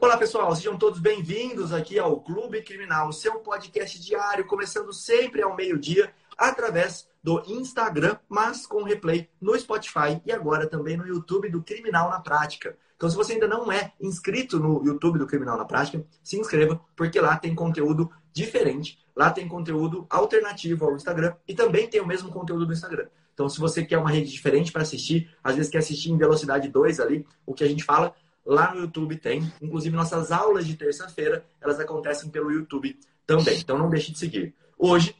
Olá, pessoal, sejam todos bem-vindos aqui ao Clube Criminal, seu podcast diário, começando sempre ao meio-dia, através do Instagram, mas com replay no Spotify e agora também no YouTube do Criminal na Prática. Então, se você ainda não é inscrito no YouTube do Criminal na Prática, se inscreva, porque lá tem conteúdo diferente, lá tem conteúdo alternativo ao Instagram e também tem o mesmo conteúdo do Instagram. Então, se você quer uma rede diferente para assistir, às vezes quer assistir em velocidade 2 ali, o que a gente fala, lá no YouTube tem. Inclusive, nossas aulas de terça-feira, elas acontecem pelo YouTube também. Então, não deixe de seguir. Hoje,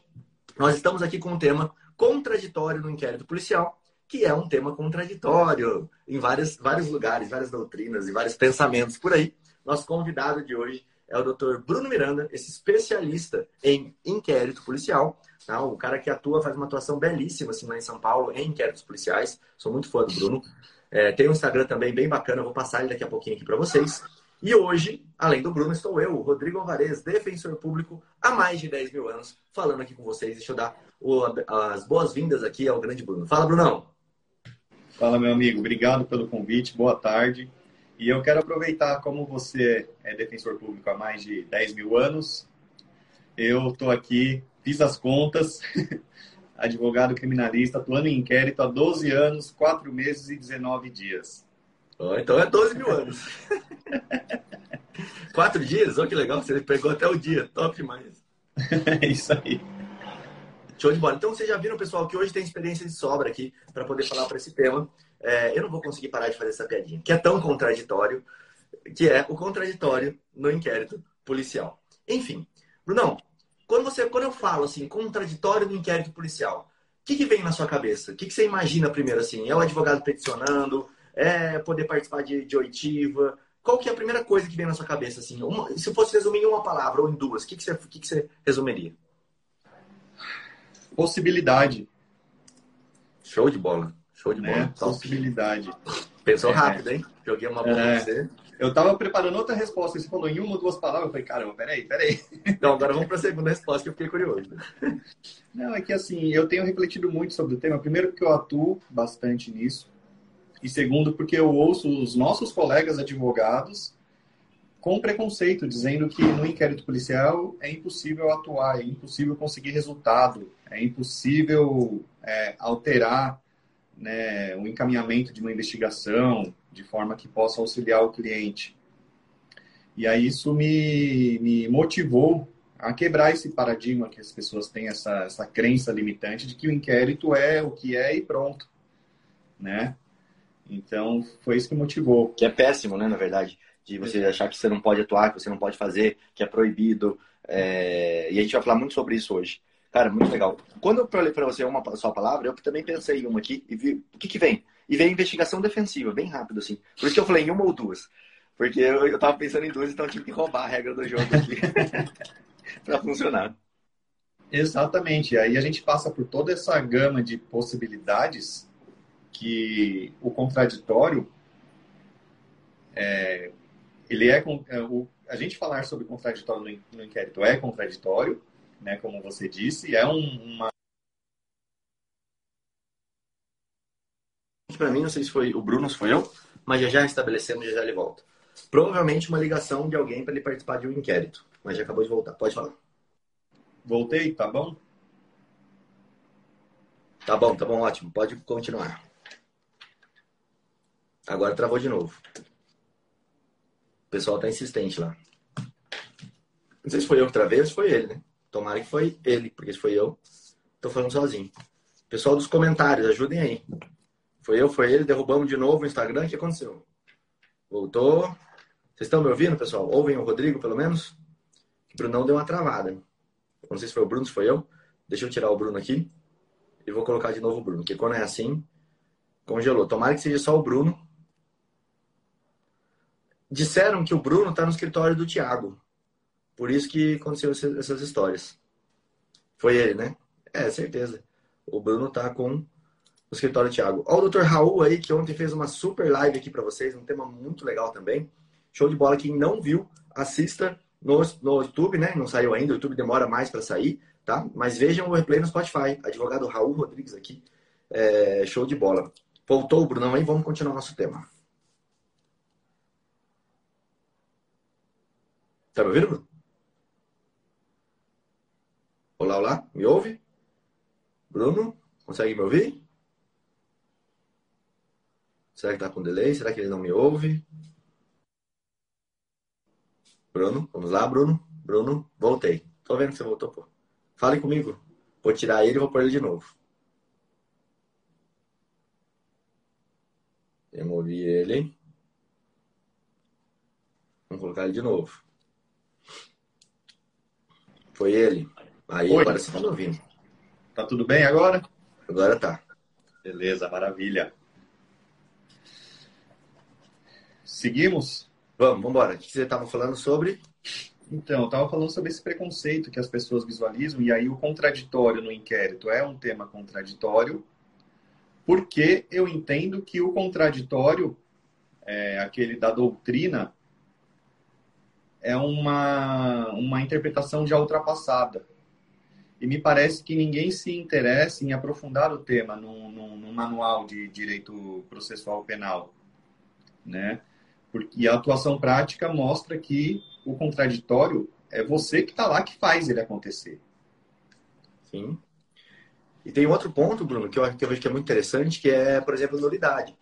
nós estamos aqui com o tema contraditório no inquérito policial, que é um tema contraditório em vários, vários lugares, várias doutrinas e vários pensamentos por aí. Nosso convidado de hoje é o Dr. Bruno Miranda, esse especialista em inquérito policial, tá? o cara que atua, faz uma atuação belíssima assim, lá em São Paulo em inquéritos policiais. Sou muito fã do Bruno. É, tem um Instagram também bem bacana, vou passar ele daqui a pouquinho aqui para vocês. E hoje, além do Bruno, estou eu, Rodrigo Alvarez, defensor público há mais de 10 mil anos, falando aqui com vocês. Deixa eu dar o, as boas-vindas aqui ao grande Bruno. Fala, Brunão! Fala, meu amigo. Obrigado pelo convite. Boa tarde. E eu quero aproveitar, como você é defensor público há mais de 10 mil anos, eu estou aqui, fiz as contas, advogado criminalista, atuando em inquérito há 12 anos, 4 meses e 19 dias. Oh, então é 12 mil anos. Quatro dias? Olha que legal, você pegou até o dia. Top demais. é isso aí. Show de bola. Então vocês já viram, pessoal, que hoje tem experiência de sobra aqui para poder falar para esse tema. É, eu não vou conseguir parar de fazer essa piadinha, que é tão contraditório, que é o contraditório no inquérito policial. Enfim, Brunão, quando, você, quando eu falo assim, contraditório no inquérito policial, o que, que vem na sua cabeça? O que, que você imagina primeiro assim? É o advogado peticionando? É poder participar de, de oitiva? Qual que é a primeira coisa que vem na sua cabeça assim? Uma, se fosse resumir em uma palavra ou em duas, o que, que, você, que, que você resumiria? Possibilidade. Show de bola. Show de bola. É, possibilidade. Pensou é. rápido, hein? Joguei uma bola é. você. Eu tava preparando outra resposta, você falou em uma ou duas palavras, eu falei, caramba, peraí, peraí. Então, agora vamos para a segunda resposta, que eu fiquei curioso. Não, é que assim, eu tenho refletido muito sobre o tema. Primeiro, porque eu atuo bastante nisso. E segundo, porque eu ouço os nossos colegas advogados com preconceito, dizendo que no inquérito policial é impossível atuar, é impossível conseguir resultado, é impossível é, alterar né, o encaminhamento de uma investigação, de forma que possa auxiliar o cliente. E aí isso me, me motivou a quebrar esse paradigma que as pessoas têm, essa, essa crença limitante de que o inquérito é o que é e pronto, né? Então, foi isso que motivou. Que é péssimo, né, na verdade, de você achar que você não pode atuar, que você não pode fazer, que é proibido. É... E a gente vai falar muito sobre isso hoje. Cara, muito legal. Quando eu falei para você uma só palavra, eu também pensei em uma aqui e vi o que, que vem. E vem investigação defensiva, bem rápido, assim. Por isso que eu falei em uma ou duas. Porque eu, eu tava pensando em duas, então eu tive que roubar a regra do jogo aqui para funcionar. Exatamente. Aí a gente passa por toda essa gama de possibilidades que o contraditório é, ele é, é o, a gente falar sobre contraditório no, no inquérito é contraditório, né, como você disse, é um, uma para mim, não sei se foi o Bruno, se foi eu, mas já já estabelecemos, já já ele volta. Provavelmente uma ligação de alguém para ele participar de um inquérito, mas já acabou de voltar. Pode falar. Voltei, tá bom? Tá bom, tá bom, ótimo. Pode continuar. Agora travou de novo. O pessoal tá insistente lá. Não sei se foi eu que travei ou se foi ele, né? Tomara que foi ele, porque se foi eu, tô falando sozinho. Pessoal dos comentários, ajudem aí. Foi eu, foi ele, derrubamos de novo o Instagram. O que aconteceu? Voltou. Vocês estão me ouvindo, pessoal? Ouvem o Rodrigo, pelo menos? O Brunão deu uma travada. Não sei se foi o Bruno, se foi eu. Deixa eu tirar o Bruno aqui. E vou colocar de novo o Bruno. Porque quando é assim, congelou. Tomara que seja só o Bruno. Disseram que o Bruno está no escritório do Thiago. Por isso que aconteceu essas histórias. Foi ele, né? É, certeza. O Bruno está com no escritório Thiago. Ó, o Dr. Raul aí, que ontem fez uma super live aqui para vocês, um tema muito legal também. Show de bola. Quem não viu, assista no, no YouTube, né? Não saiu ainda, o YouTube demora mais para sair, tá? Mas vejam o replay no Spotify. Advogado Raul Rodrigues aqui. É, show de bola. Voltou o Brunão aí, vamos continuar nosso tema. Tá me ouvindo? Olá, olá, me ouve? Bruno, consegue me ouvir? Será que tá com delay? Será que ele não me ouve? Bruno, vamos lá, Bruno. Bruno, voltei. Tô vendo que você voltou, pô. Fale comigo. Vou tirar ele e vou pôr ele de novo. Removi ele. Vamos colocar ele de novo. Foi ele. Aí Oi. agora você tá me ouvindo. Tá tudo bem agora? Agora tá. Beleza, maravilha. Seguimos? Vamos, vamos embora. O que você estava falando sobre? Então, eu estava falando sobre esse preconceito que as pessoas visualizam, e aí o contraditório no inquérito é um tema contraditório, porque eu entendo que o contraditório, é, aquele da doutrina, é uma, uma interpretação já ultrapassada. E me parece que ninguém se interessa em aprofundar o tema no, no, no manual de direito processual penal. Né? Porque a atuação prática mostra que o contraditório é você que está lá que faz ele acontecer. Sim. E tem outro ponto, Bruno, que eu, que eu vejo que é muito interessante, que é, por exemplo, nulidade.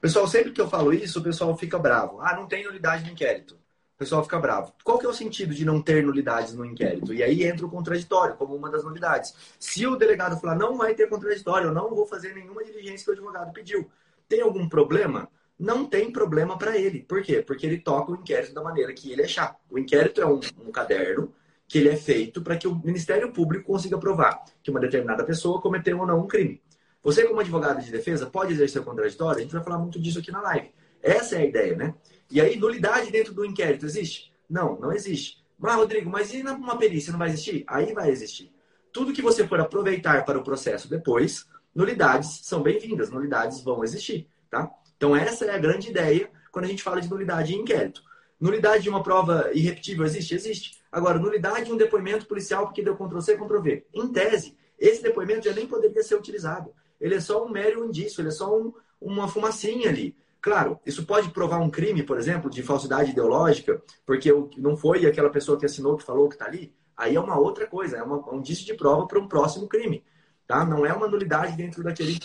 Pessoal, sempre que eu falo isso, o pessoal fica bravo. Ah, não tem nulidade no inquérito. O pessoal fica bravo. Qual que é o sentido de não ter nulidades no inquérito? E aí entra o contraditório, como uma das nulidades. Se o delegado falar, não vai ter contraditório, eu não vou fazer nenhuma diligência que o advogado pediu, tem algum problema? Não tem problema para ele. Por quê? Porque ele toca o inquérito da maneira que ele achar. O inquérito é um, um caderno que ele é feito para que o Ministério Público consiga provar que uma determinada pessoa cometeu ou não um crime. Você, como advogado de defesa, pode exercer o contraditório? A gente vai falar muito disso aqui na live. Essa é a ideia, né? E aí, nulidade dentro do inquérito existe? Não, não existe. Mas, Rodrigo, mas e uma perícia não vai existir? Aí vai existir. Tudo que você for aproveitar para o processo depois, nulidades são bem-vindas, nulidades vão existir, tá? Então, essa é a grande ideia quando a gente fala de nulidade em inquérito. Nulidade de uma prova irrepetível existe? Existe. Agora, nulidade de um depoimento policial porque deu Ctrl-C, Ctrl-V. Em tese, esse depoimento já nem poderia ser utilizado. Ele é só um mero indício, ele é só um, uma fumacinha ali. Claro, isso pode provar um crime, por exemplo, de falsidade ideológica, porque não foi aquela pessoa que assinou que falou que está ali. Aí é uma outra coisa, é uma, um indício de prova para um próximo crime. Tá? Não é uma nulidade dentro daquele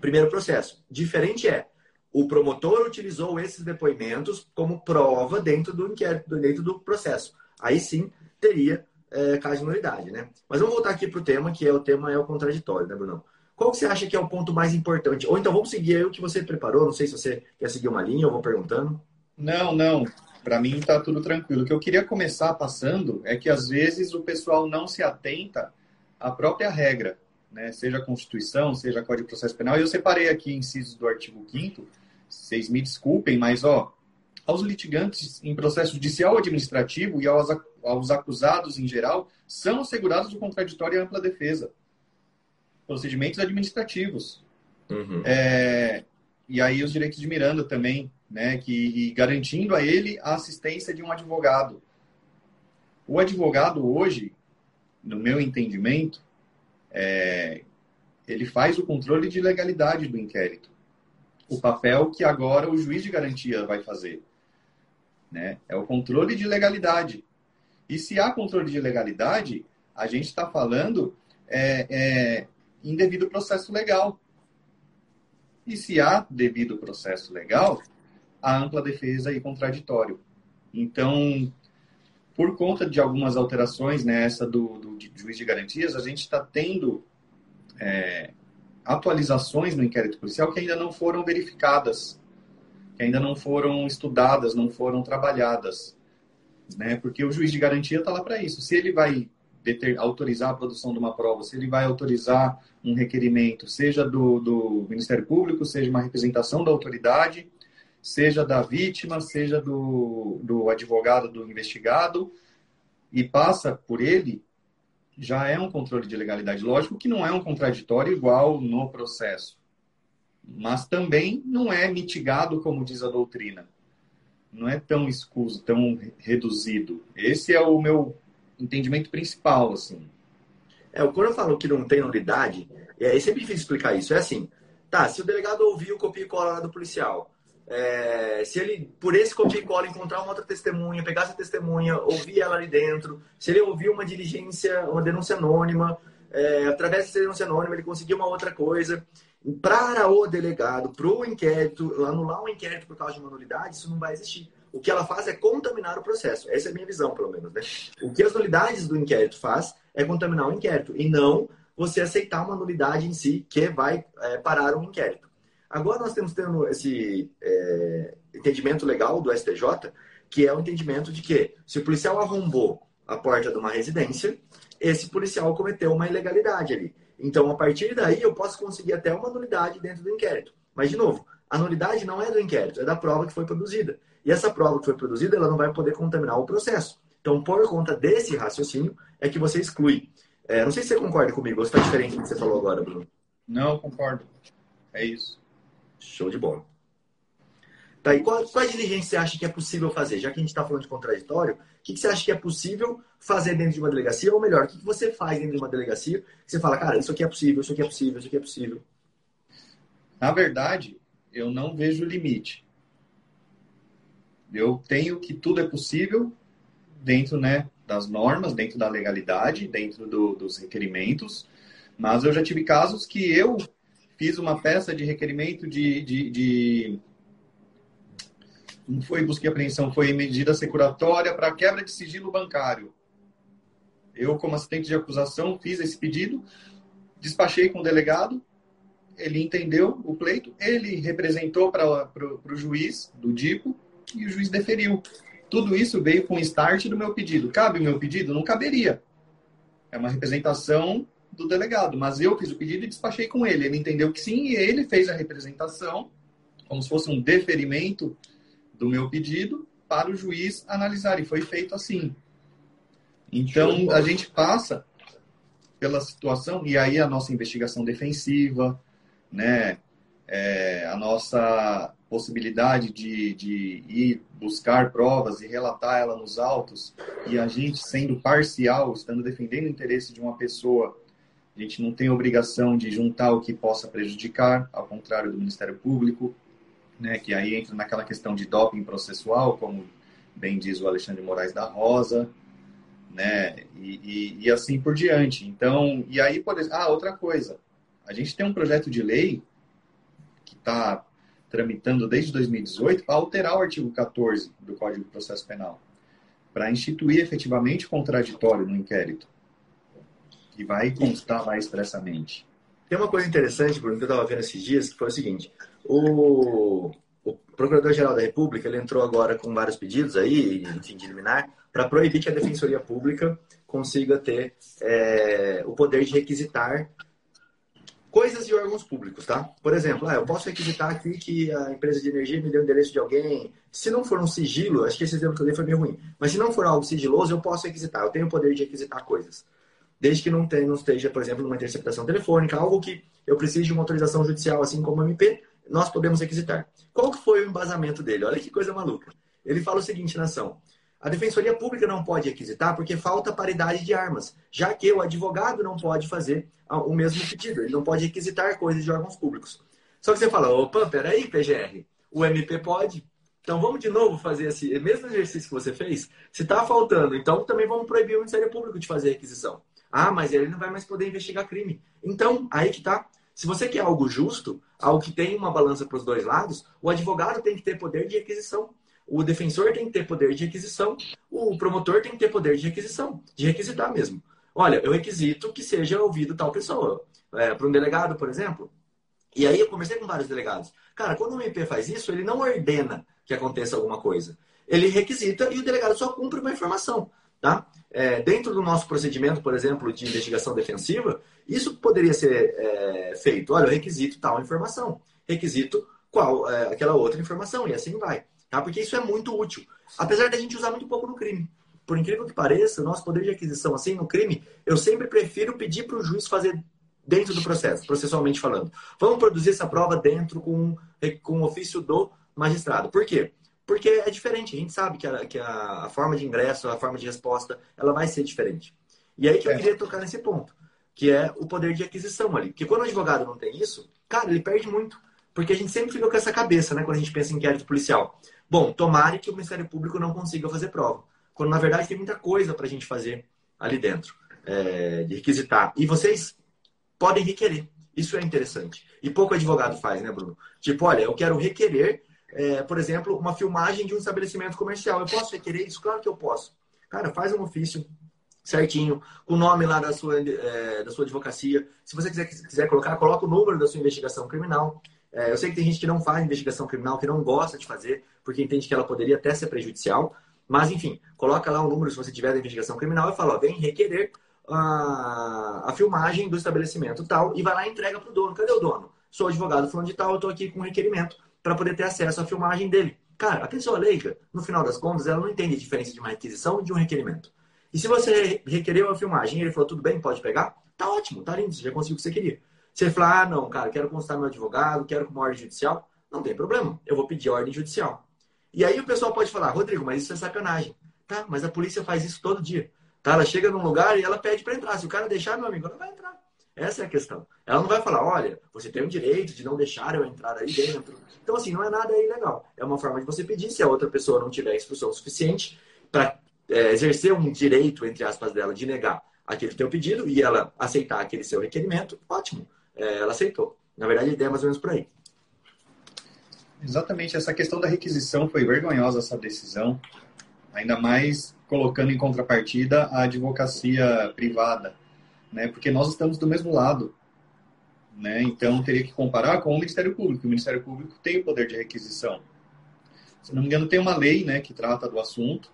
primeiro processo. Diferente é, o promotor utilizou esses depoimentos como prova dentro do inquérito, dentro do processo. Aí sim teria é, caso de nulidade, né? Mas vamos voltar aqui para o tema, que é o tema é o contraditório, né, Bruno? Qual que você acha que é o ponto mais importante? Ou então vamos seguir aí o que você preparou, não sei se você quer seguir uma linha, eu vou perguntando. Não, não. Para mim está tudo tranquilo. O que eu queria começar passando é que às vezes o pessoal não se atenta à própria regra, né? Seja a Constituição, seja Código de Processo Penal. E eu separei aqui incisos do artigo 5 vocês me desculpem, mas ó, aos litigantes em processo judicial ou administrativo e aos, aos acusados em geral são assegurados o contraditório e ampla defesa. Procedimentos administrativos. Uhum. É, e aí os direitos de Miranda também, né, que garantindo a ele a assistência de um advogado. O advogado hoje, no meu entendimento, é, ele faz o controle de legalidade do inquérito o papel que agora o juiz de garantia vai fazer. Né? É o controle de legalidade. E se há controle de legalidade, a gente está falando é, é, em devido processo legal. E se há devido processo legal, há ampla defesa e contraditório. Então, por conta de algumas alterações nessa né, do, do juiz de garantias, a gente está tendo é, atualizações no inquérito policial que ainda não foram verificadas, que ainda não foram estudadas, não foram trabalhadas. Né? Porque o juiz de garantia está lá para isso. Se ele vai deter, autorizar a produção de uma prova, se ele vai autorizar um requerimento, seja do, do Ministério Público, seja uma representação da autoridade, seja da vítima, seja do, do advogado do investigado, e passa por ele, já é um controle de legalidade. Lógico que não é um contraditório igual no processo, mas também não é mitigado, como diz a doutrina. Não é tão escuso, tão reduzido. Esse é o meu entendimento principal, assim. É, quando eu falo que não tem nulidade, é, é sempre difícil explicar isso. É assim, tá, se o delegado ouviu copia e cola do policial, é, se ele, por esse copia e cola, encontrar uma outra testemunha, pegar essa testemunha, ouvir ela ali dentro, se ele ouvir uma diligência, uma denúncia anônima, é, através dessa denúncia anônima, ele conseguir uma outra coisa, para o delegado, para o inquérito, anular um inquérito por causa de uma nulidade, isso não vai existir. O que ela faz é contaminar o processo. Essa é a minha visão, pelo menos. Né? O que as nulidades do inquérito faz é contaminar o inquérito e não você aceitar uma nulidade em si que vai é, parar um inquérito. Agora nós temos tendo esse é, entendimento legal do STJ, que é o entendimento de que se o policial arrombou a porta de uma residência, esse policial cometeu uma ilegalidade ali. Então, a partir daí, eu posso conseguir até uma nulidade dentro do inquérito. Mas, de novo, a nulidade não é do inquérito, é da prova que foi produzida. E essa prova que foi produzida, ela não vai poder contaminar o processo. Então, por conta desse raciocínio, é que você exclui. É, não sei se você concorda comigo, ou se está diferente do que você falou agora, Bruno. Não, concordo. É isso. Show de bola. Tá, e qual, qual diligência você acha que é possível fazer? Já que a gente está falando de contraditório, o que, que, você acha que é possível fazer dentro de uma delegacia? Ou melhor, o que, que você faz dentro de uma delegacia você fala, cara, isso aqui é possível, isso aqui é possível, isso aqui é possível? Na verdade, eu não vejo limite. Eu tenho que tudo é possível dentro né, das normas, dentro da legalidade, dentro do, dos requerimentos. Mas eu já tive casos que eu fiz uma peça de requerimento de, de, de não foi busca e apreensão, foi medida securatória para quebra de sigilo bancário. Eu, como assistente de acusação, fiz esse pedido, despachei com o delegado, ele entendeu o pleito, ele representou para o juiz do DIPO e o juiz deferiu. Tudo isso veio com o start do meu pedido. Cabe o meu pedido? Não caberia. É uma representação do delegado, mas eu fiz o pedido e despachei com ele. Ele entendeu que sim e ele fez a representação como se fosse um deferimento do meu pedido para o juiz analisar. E foi feito assim. Então, a gente passa pela situação, e aí a nossa investigação defensiva, né? É, a nossa possibilidade de, de ir buscar provas e relatar ela nos autos, e a gente sendo parcial, estando defendendo o interesse de uma pessoa, a gente não tem obrigação de juntar o que possa prejudicar, ao contrário do Ministério Público, né, que aí entra naquela questão de doping processual, como bem diz o Alexandre Moraes da Rosa, né, e, e, e assim por diante. Então, e aí, por exemplo, ah, outra coisa, a gente tem um projeto de lei que está tramitando desde 2018 para alterar o artigo 14 do Código de Processo Penal, para instituir efetivamente contraditório no inquérito, que vai constar lá expressamente. Tem uma coisa interessante, Bruno, que eu estava vendo esses dias, que foi o seguinte: o, o Procurador-Geral da República ele entrou agora com vários pedidos aí, enfim, de liminar, para proibir que a Defensoria Pública consiga ter é, o poder de requisitar coisas de órgãos públicos, tá? Por exemplo, ah, eu posso requisitar aqui que a empresa de energia me deu o endereço de alguém. Se não for um sigilo, acho que esse exemplo que eu dei foi meio ruim, mas se não for algo sigiloso, eu posso requisitar. Eu tenho o poder de requisitar coisas. Desde que não, tenha, não esteja, por exemplo, numa interceptação telefônica, algo que eu precise de uma autorização judicial, assim como o MP, nós podemos requisitar. Qual foi o embasamento dele? Olha que coisa maluca. Ele fala o seguinte na ação. A Defensoria Pública não pode requisitar porque falta paridade de armas, já que o advogado não pode fazer o mesmo pedido, ele não pode requisitar coisas de órgãos públicos. Só que você fala, opa, peraí, PGR, o MP pode. Então vamos de novo fazer esse mesmo exercício que você fez. Se está faltando, então também vamos proibir o Ministério Público de fazer requisição. Ah, mas ele não vai mais poder investigar crime. Então, aí que está. Se você quer algo justo, algo que tem uma balança para os dois lados, o advogado tem que ter poder de requisição. O defensor tem que ter poder de requisição. O promotor tem que ter poder de requisição, de requisitar mesmo. Olha, eu requisito que seja ouvido tal pessoa. É, para um delegado, por exemplo. E aí eu conversei com vários delegados. Cara, quando o MP faz isso, ele não ordena que aconteça alguma coisa. Ele requisita e o delegado só cumpre uma informação. Tá? É, dentro do nosso procedimento, por exemplo, de investigação defensiva, isso poderia ser é, feito. Olha, eu requisito tal informação, requisito qual é, aquela outra informação, e assim vai. Tá? Porque isso é muito útil. Apesar da gente usar muito pouco no crime. Por incrível que pareça, o nosso poder de aquisição, assim, no crime, eu sempre prefiro pedir para o juiz fazer dentro do processo, processualmente falando. Vamos produzir essa prova dentro com, com o ofício do magistrado. Por quê? Porque é diferente. A gente sabe que, a, que a, forma de ingresso, a forma de resposta, ela vai ser diferente. E aí que eu é. queria tocar nesse ponto, que é o poder de aquisição ali. Porque quando o advogado não tem isso, cara, ele perde muito. Porque a gente sempre fica com essa cabeça, né, quando a gente pensa em inquérito policial. Bom, tomare que o Ministério Público não consiga fazer prova. Quando, na verdade, tem muita coisa para a gente fazer ali dentro, é, de requisitar. E vocês podem requerer. Isso é interessante. E pouco advogado faz, né, Bruno? Tipo, olha, eu quero requerer, é, por exemplo, uma filmagem de um estabelecimento comercial. Eu posso requerer isso? Claro que eu posso. Cara, faz um ofício certinho, com o nome lá da sua, é, da sua advocacia. Se você quiser, quiser colocar, coloca o número da sua investigação criminal. É, eu sei que tem gente que não faz investigação criminal, que não gosta de fazer, porque entende que ela poderia até ser prejudicial. Mas, enfim, coloca lá o número se você tiver da investigação criminal e fala, ó, vem requerer a, a filmagem do estabelecimento tal e vai lá e entrega para o dono. Cadê o dono? Sou advogado falando de tal, eu estou aqui com requerimento para poder ter acesso à filmagem dele. Cara, a pessoa leiga, no final das contas, ela não entende a diferença de uma requisição e de um requerimento. E se você requereu a filmagem e ele falou, tudo bem, pode pegar, tá ótimo, tá lindo, você já conseguiu o que você queria. Ele falar, ah, não, cara, quero constar meu advogado, quero com uma ordem judicial, não tem problema, eu vou pedir ordem judicial. E aí o pessoal pode falar, Rodrigo, mas isso é sacanagem. Tá, mas a polícia faz isso todo dia. Tá? Ela chega num lugar e ela pede para entrar. Se o cara deixar, meu amigo, ela vai entrar. Essa é a questão. Ela não vai falar, olha, você tem o direito de não deixar eu entrar aí dentro. Então, assim, não é nada ilegal. É uma forma de você pedir. Se a outra pessoa não tiver instrução suficiente para é, exercer um direito, entre aspas, dela, de negar aquele teu pedido e ela aceitar aquele seu requerimento, ótimo. É, ela aceitou. Na verdade, a ideia é mais ou menos por aí. Exatamente. Essa questão da requisição foi vergonhosa, essa decisão. Ainda mais colocando em contrapartida a advocacia privada, né? Porque nós estamos do mesmo lado, né? Então teria que comparar com o Ministério Público. O Ministério Público tem o poder de requisição. Se não me engano, tem uma lei, né, que trata do assunto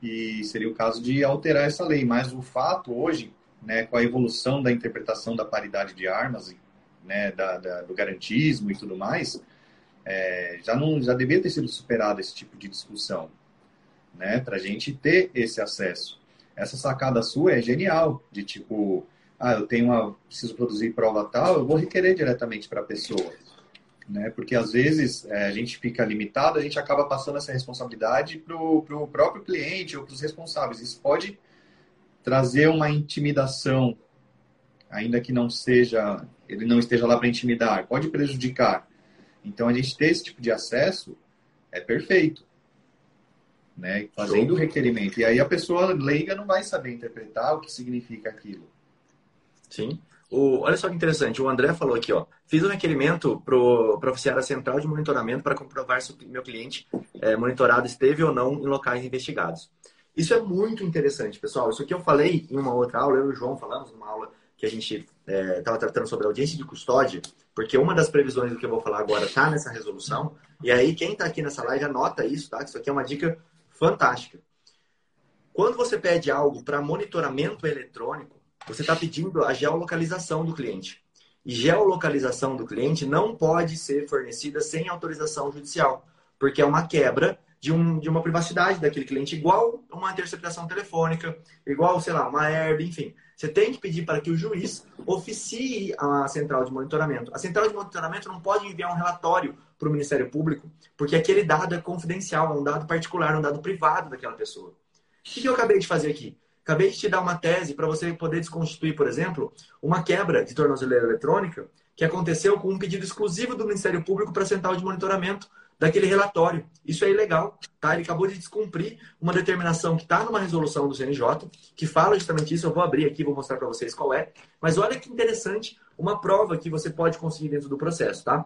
e seria o caso de alterar essa lei. Mas o fato hoje, né, com a evolução da interpretação da paridade de armas, né, da, da do garantismo e tudo mais, é, já não já devia ter sido superado esse tipo de discussão né? Para a gente ter esse acesso. Essa sacada sua é genial, de tipo, ah, eu tenho uma, preciso produzir prova tal, eu vou requerer diretamente para a pessoa, né? Porque às vezes é, a gente fica limitado, a gente acaba passando essa responsabilidade para o próprio cliente ou para os responsáveis. Isso pode trazer uma intimidação, ainda que não seja, ele não esteja lá para intimidar, pode prejudicar. Então a gente ter esse tipo de acesso é perfeito né? Fazendo o requerimento. E aí a pessoa leiga não vai saber interpretar o que significa aquilo. Sim. O, olha só que interessante, o André falou aqui, ó. Fiz um requerimento para oficiar central de monitoramento para comprovar se o meu cliente é, monitorado esteve ou não em locais investigados. Isso é muito interessante, pessoal. Isso aqui eu falei em uma outra aula, eu e o João falamos numa aula que a gente estava é, tratando sobre audiência de custódia, porque uma das previsões do que eu vou falar agora está nessa resolução. E aí, quem está aqui nessa live anota isso, tá? Isso aqui é uma dica fantástica. Quando você pede algo para monitoramento eletrônico, você está pedindo a geolocalização do cliente. E geolocalização do cliente não pode ser fornecida sem autorização judicial, porque é uma quebra de, um, de uma privacidade daquele cliente, igual uma interceptação telefônica, igual, sei lá, uma herb, enfim. Você tem que pedir para que o juiz oficie a central de monitoramento. A central de monitoramento não pode enviar um relatório para o Ministério Público, porque aquele dado é confidencial, é um dado particular, um dado privado daquela pessoa. O que eu acabei de fazer aqui? Acabei de te dar uma tese para você poder desconstituir, por exemplo, uma quebra de tornozeleira eletrônica que aconteceu com um pedido exclusivo do Ministério Público para a central de monitoramento daquele relatório. Isso é ilegal, tá? Ele acabou de descumprir uma determinação que está numa resolução do CNJ, que fala justamente isso. Eu vou abrir aqui, vou mostrar para vocês qual é. Mas olha que interessante, uma prova que você pode conseguir dentro do processo, tá?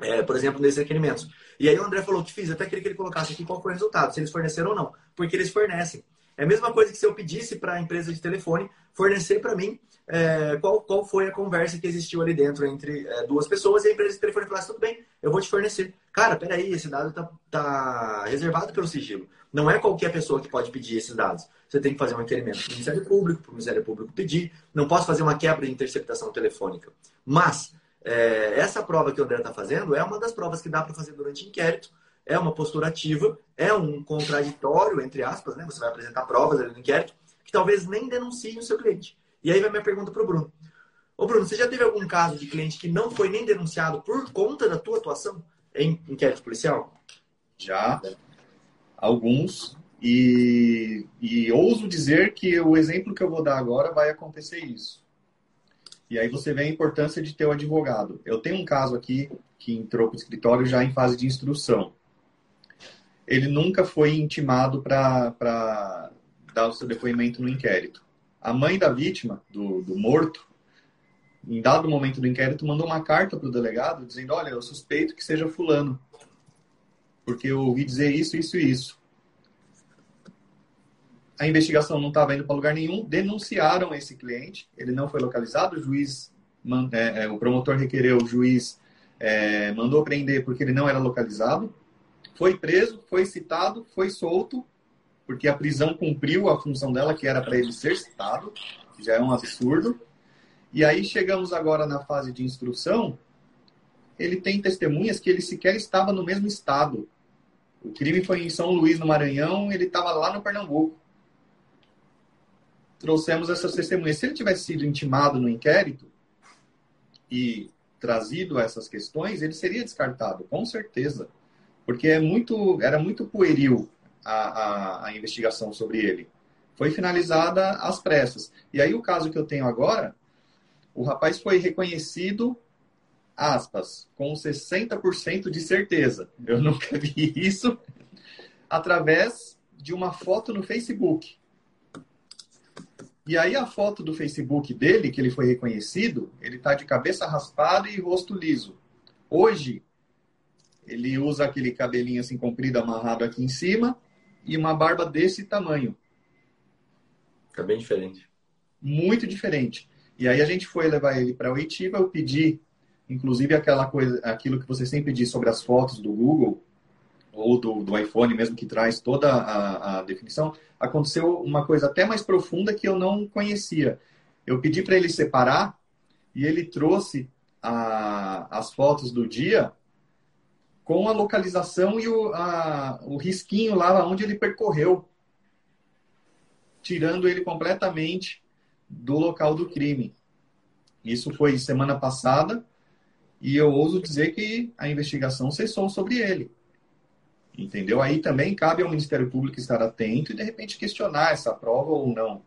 É, por exemplo, nesses requerimentos. E aí o André falou que fiz, até queria que ele colocasse aqui qual foi o resultado, se eles forneceram ou não. Porque eles fornecem. É a mesma coisa que se eu pedisse para a empresa de telefone fornecer para mim é, qual, qual foi a conversa que existiu ali dentro entre é, duas pessoas e a empresa de telefone falasse, tudo bem, eu vou te fornecer. Cara, peraí, esse dado está tá reservado pelo sigilo. Não é qualquer pessoa que pode pedir esses dados. Você tem que fazer um requerimento para o Ministério Público, para o Ministério Público pedir. Não posso fazer uma quebra de interceptação telefônica. Mas é, essa prova que o André está fazendo é uma das provas que dá para fazer durante inquérito. É uma postura ativa, é um contraditório, entre aspas, né? Você vai apresentar provas ali no inquérito que talvez nem denunciem o seu cliente. E aí vai minha pergunta para o Bruno. Ô Bruno, você já teve algum caso de cliente que não foi nem denunciado por conta da tua atuação em inquérito policial? Já, alguns. E, e ouso dizer que o exemplo que eu vou dar agora vai acontecer isso. E aí você vê a importância de ter o um advogado. Eu tenho um caso aqui que entrou para o escritório já em fase de instrução. Ele nunca foi intimado para dar o seu depoimento no inquérito. A mãe da vítima, do, do morto, em dado momento do inquérito, mandou uma carta para o delegado dizendo: Olha, eu suspeito que seja Fulano, porque eu ouvi dizer isso, isso e isso. A investigação não estava indo para lugar nenhum, denunciaram esse cliente, ele não foi localizado, o juiz, é, é, o promotor requereu, o juiz é, mandou prender porque ele não era localizado, foi preso, foi citado, foi solto, porque a prisão cumpriu a função dela, que era para ele ser citado, que já é um absurdo. E aí chegamos agora na fase de instrução, ele tem testemunhas que ele sequer estava no mesmo estado. O crime foi em São Luís, no Maranhão, ele estava lá no Pernambuco. Trouxemos essas testemunhas. Se ele tivesse sido intimado no inquérito e trazido essas questões, ele seria descartado, com certeza. Porque é muito, era muito pueril a, a, a investigação sobre ele. Foi finalizada às pressas. E aí o caso que eu tenho agora o rapaz foi reconhecido, aspas, com 60% de certeza. Eu nunca vi isso. Através de uma foto no Facebook. E aí a foto do Facebook dele, que ele foi reconhecido, ele está de cabeça raspada e rosto liso. Hoje, ele usa aquele cabelinho assim comprido amarrado aqui em cima e uma barba desse tamanho. Fica bem diferente. Muito diferente. E aí a gente foi levar ele para Oitiva, eu pedi, inclusive aquela coisa, aquilo que você sempre diz sobre as fotos do Google ou do, do iPhone mesmo que traz toda a, a definição, aconteceu uma coisa até mais profunda que eu não conhecia. Eu pedi para ele separar e ele trouxe a, as fotos do dia com a localização e o, a, o risquinho lá onde ele percorreu, tirando ele completamente do local do crime. Isso foi semana passada e eu ouso dizer que a investigação cessou sobre ele. Entendeu? Aí também cabe ao Ministério Público estar atento e de repente questionar essa prova ou não.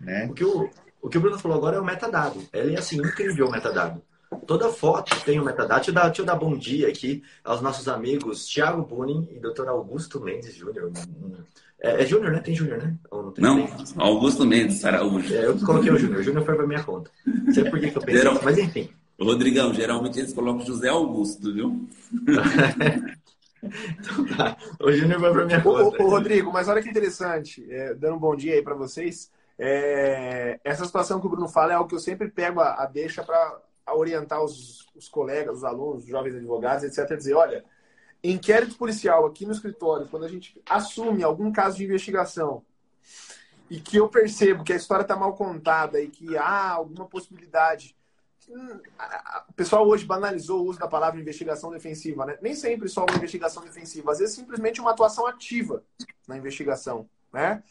Né? O, que o, o que o Bruno falou agora é o metadado. Ele é assim, incrível o metadado. Toda foto tem o metadado. Deixa eu, dar, deixa eu dar bom dia aqui aos nossos amigos Thiago Bunin e Dr. Augusto Mendes Júnior. É, é Júnior, né? Tem Júnior, né? não, não Augusto Mendes Araújo. É, eu coloquei o Júnior. O Júnior foi pra minha conta. Não sei por que, que eu pensei, Geral... mas enfim. Rodrigão, geralmente eles colocam José Augusto, viu? então tá. O Júnior vai pra minha conta. Ô, ô, Rodrigo, mas olha que interessante. É, dando um bom dia aí para vocês. É, essa situação que o Bruno fala é algo que eu sempre pego a, a deixa para orientar os, os colegas, os alunos, os jovens advogados, etc. Dizer, olha, inquérito policial aqui no escritório, quando a gente assume algum caso de investigação e que eu percebo que a história está mal contada e que há alguma possibilidade. O pessoal hoje banalizou o uso da palavra investigação defensiva, né? Nem sempre só uma investigação defensiva, às vezes simplesmente uma atuação ativa na investigação, né?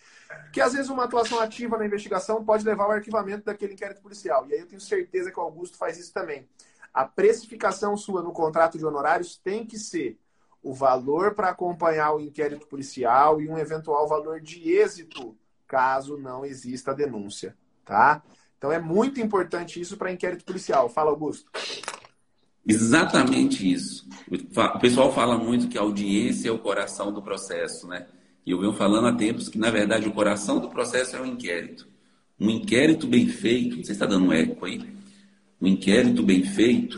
Que às vezes uma atuação ativa na investigação pode levar ao arquivamento daquele inquérito policial. E aí eu tenho certeza que o Augusto faz isso também. A precificação sua no contrato de honorários tem que ser o valor para acompanhar o inquérito policial e um eventual valor de êxito, caso não exista denúncia, tá? Então é muito importante isso para inquérito policial. Fala, Augusto. Exatamente isso. O pessoal fala muito que a audiência é o coração do processo, né? E eu venho falando há tempos que, na verdade, o coração do processo é o inquérito. Um inquérito bem feito, você está dando um eco aí? Um inquérito bem feito,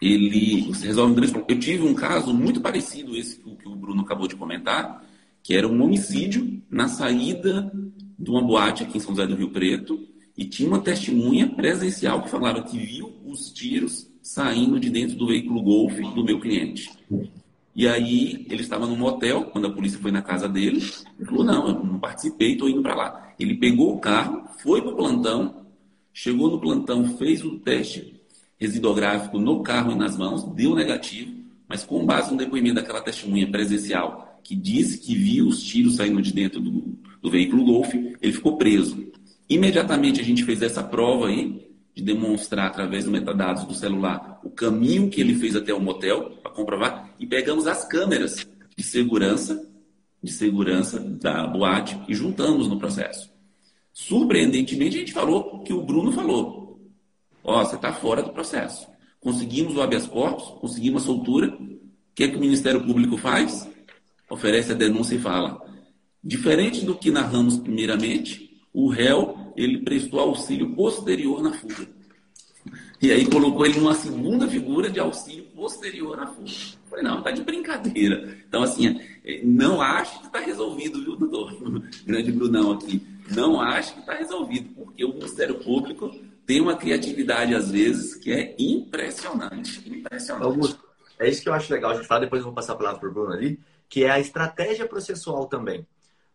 ele você resolve um grande. Eu tive um caso muito parecido esse que o Bruno acabou de comentar, que era um homicídio na saída de uma boate aqui em São José do Rio Preto e tinha uma testemunha presencial que falava que viu os tiros saindo de dentro do veículo Golf do meu cliente. E aí ele estava no motel quando a polícia foi na casa dele. Ele falou: "Não, eu não participei, estou indo para lá". Ele pegou o carro, foi para o plantão, chegou no plantão, fez o teste residográfico no carro e nas mãos, deu negativo, mas com base no depoimento daquela testemunha presencial que disse que viu os tiros saindo de dentro do, do veículo Golf, ele ficou preso. Imediatamente a gente fez essa prova aí, de demonstrar através do metadados do celular o caminho que ele fez até o motel, para comprovar, e pegamos as câmeras de segurança, de segurança da boate e juntamos no processo. Surpreendentemente, a gente falou que o Bruno falou. Ó, você está fora do processo. conseguimos o habeas corpus, conseguimos a soltura. O que é que o Ministério Público faz? Oferece a denúncia e fala. Diferente do que narramos primeiramente, o réu ele prestou auxílio posterior na fuga. E aí colocou ele numa segunda figura de auxílio posterior à fuga. Falei, não, tá de brincadeira. Então, assim, não acho que está resolvido, viu, doutor? Grande Brunão aqui. Não acho que está resolvido, porque o Ministério Público tem uma criatividade, às vezes, que é impressionante. Impressionante. Augusto, é isso que eu acho legal a gente falar, depois eu vou passar a palavra para o Bruno ali, que é a estratégia processual também.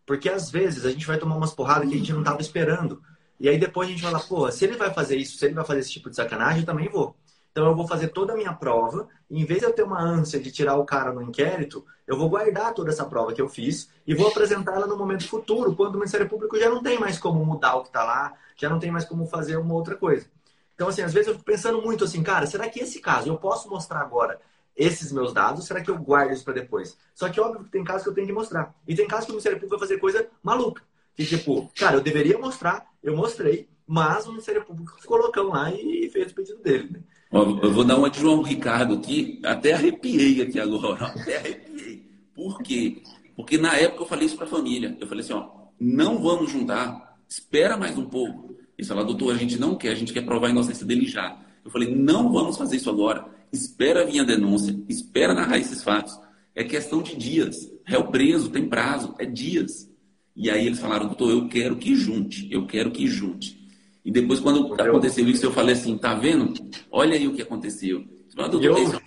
Porque, às vezes, a gente vai tomar umas porradas que a gente não estava esperando. E aí depois a gente fala, pô, se ele vai fazer isso, se ele vai fazer esse tipo de sacanagem, eu também vou. Então eu vou fazer toda a minha prova, e em vez de eu ter uma ânsia de tirar o cara no inquérito, eu vou guardar toda essa prova que eu fiz e vou apresentá-la no momento futuro, quando o Ministério Público já não tem mais como mudar o que está lá, já não tem mais como fazer uma outra coisa. Então, assim, às vezes eu fico pensando muito assim, cara, será que esse caso eu posso mostrar agora esses meus dados? Será que eu guardo isso para depois? Só que óbvio que tem casos que eu tenho que mostrar. E tem casos que o Ministério Público vai fazer coisa maluca. Que tipo, cara, eu deveria mostrar, eu mostrei, mas o Ministério Público colocou lá e fez o pedido dele. Né? Eu vou dar uma de João Ricardo aqui, até arrepiei aqui agora, até arrepiei. Por quê? Porque na época eu falei isso para a família. Eu falei assim, ó, não vamos juntar, espera mais um pouco. Eles falaram, doutor, a gente não quer, a gente quer provar a inocência dele já. Eu falei, não vamos fazer isso agora. Espera vir a denúncia, espera narrar esses fatos. É questão de dias. Réu preso, tem prazo, é dias. E aí eles falaram, doutor, eu quero que junte, eu quero que junte. E depois, quando aconteceu isso, eu falei assim, tá vendo? Olha aí o que aconteceu. Falei, doutor, eu...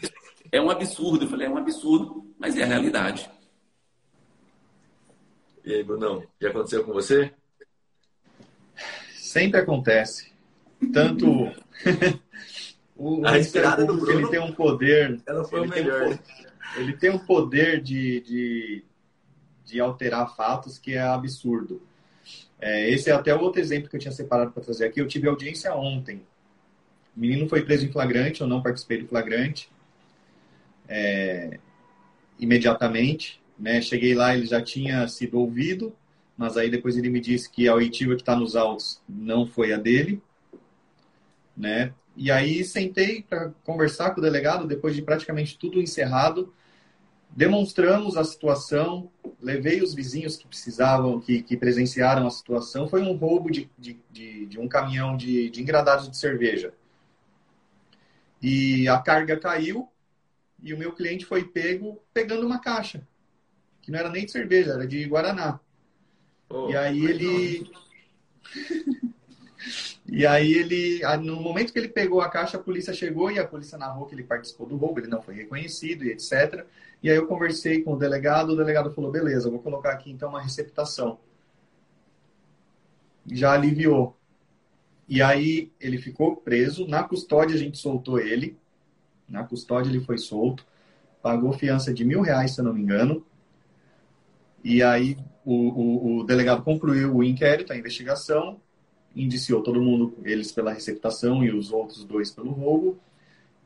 é um absurdo. Eu falei, é um absurdo, mas é a realidade. E aí, Brunão, já aconteceu com você? Sempre acontece. Tanto o a respirada do Bruno, ele tem um poder. Ela foi o melhor. Um, ele tem um poder de, de de alterar fatos que é absurdo. É, esse é até outro exemplo que eu tinha separado para trazer aqui. Eu tive audiência ontem. O menino foi preso em flagrante, eu não participei do flagrante. É, imediatamente, né? Cheguei lá, ele já tinha sido ouvido, mas aí depois ele me disse que a oitiva que está nos autos não foi a dele, né? E aí sentei para conversar com o delegado depois de praticamente tudo encerrado demonstramos a situação, levei os vizinhos que precisavam, que, que presenciaram a situação. Foi um roubo de, de, de, de um caminhão de, de engradados de cerveja. E a carga caiu e o meu cliente foi pego pegando uma caixa, que não era nem de cerveja, era de Guaraná. Oh, e aí ele. e aí ele. No momento que ele pegou a caixa, a polícia chegou e a polícia narrou que ele participou do roubo, ele não foi reconhecido e etc. E aí eu conversei com o delegado, o delegado falou, beleza, vou colocar aqui então uma receptação. Já aliviou. E aí ele ficou preso, na custódia a gente soltou ele, na custódia ele foi solto, pagou fiança de mil reais, se eu não me engano, e aí o, o, o delegado concluiu o inquérito, a investigação, indiciou todo mundo, eles pela receptação e os outros dois pelo roubo,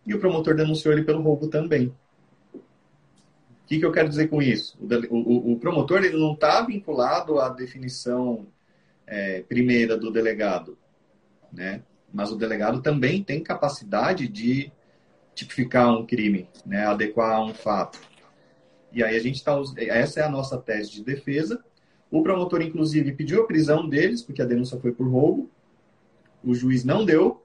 e o promotor denunciou ele pelo roubo também. O que, que eu quero dizer com isso? O, o, o promotor ele não está vinculado à definição é, primeira do delegado, né? Mas o delegado também tem capacidade de tipificar um crime, né? Adequar um fato. E aí a gente está essa é a nossa tese de defesa. O promotor inclusive pediu a prisão deles porque a denúncia foi por roubo. O juiz não deu.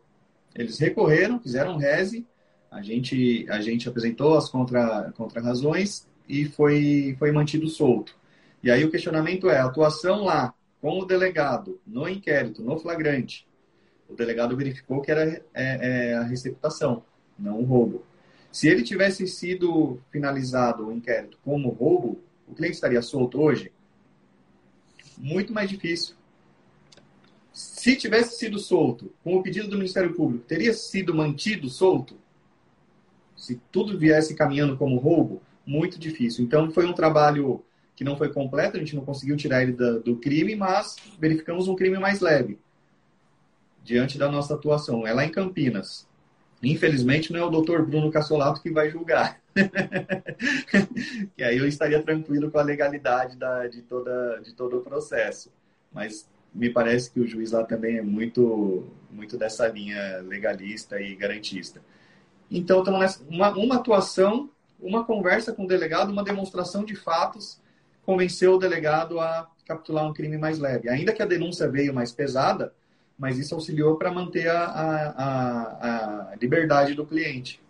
Eles recorreram, fizeram reze. A gente a gente apresentou as contra contra razões e foi, foi mantido solto. E aí o questionamento é, a atuação lá com o delegado, no inquérito, no flagrante, o delegado verificou que era é, é, a receptação, não o roubo. Se ele tivesse sido finalizado o inquérito como roubo, o cliente estaria solto hoje? Muito mais difícil. Se tivesse sido solto com o pedido do Ministério Público, teria sido mantido solto? Se tudo viesse caminhando como roubo? muito difícil. Então, foi um trabalho que não foi completo, a gente não conseguiu tirar ele do, crime, mas verificamos um crime mais leve diante da nossa atuação. É lá em Campinas. Infelizmente, não é o doutor Bruno Cassolato que vai julgar. que aí eu estaria tranquilo com a legalidade da, de, toda, de todo o processo. Mas me parece que o juiz lá também é muito, muito dessa linha legalista e garantista. Então, nessa, uma, uma atuação, uma conversa com o delegado, uma demonstração de fatos, convenceu o delegado a capitular um crime mais leve. Ainda que a denúncia veio mais pesada, mas isso auxiliou para manter a, a, a, liberdade do cliente.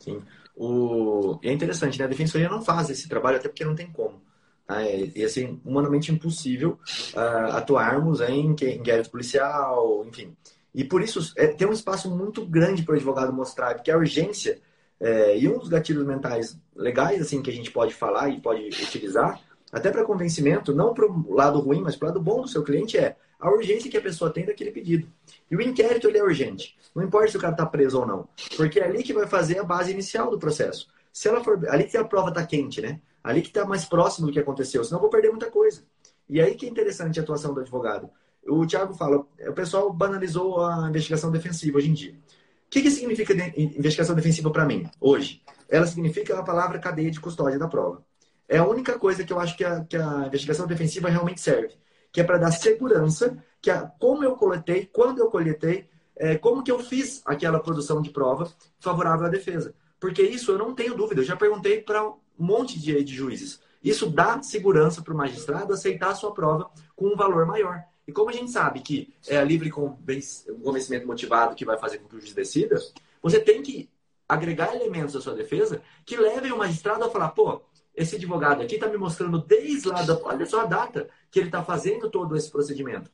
Sim. O... É interessante, né? A defensoria não faz esse trabalho até porque não tem como. Tá? É, e assim, humanamente impossível uh, atuarmos em inquérito policial, enfim. E por isso é, tem um espaço muito grande para o advogado mostrar, porque a urgência é, e um dos gatilhos mentais legais assim que a gente pode falar e pode utilizar, até para convencimento, não para o lado ruim, mas para o lado bom do seu cliente, é a urgência que a pessoa tem daquele pedido. E o inquérito ele é urgente. Não importa se o cara está preso ou não, porque é ali que vai fazer a base inicial do processo. Se ela for ali que a prova está quente, né? Ali que está mais próximo do que aconteceu, senão eu vou perder muita coisa. E aí que é interessante a atuação do advogado. O Tiago fala, o pessoal banalizou a investigação defensiva hoje em dia. O que, que significa investigação defensiva para mim, hoje? Ela significa a palavra cadeia de custódia da prova. É a única coisa que eu acho que a, que a investigação defensiva realmente serve que é para dar segurança, que a, como eu coletei, quando eu coletei, é, como que eu fiz aquela produção de prova favorável à defesa. Porque isso eu não tenho dúvida, eu já perguntei para um monte de, de juízes. Isso dá segurança para o magistrado aceitar a sua prova com um valor maior. E como a gente sabe que é a livre convencimento motivado que vai fazer com que o juiz decida, você tem que agregar elementos à sua defesa que levem o magistrado a falar, pô, esse advogado aqui está me mostrando desde lá da. Olha só a data que ele está fazendo todo esse procedimento.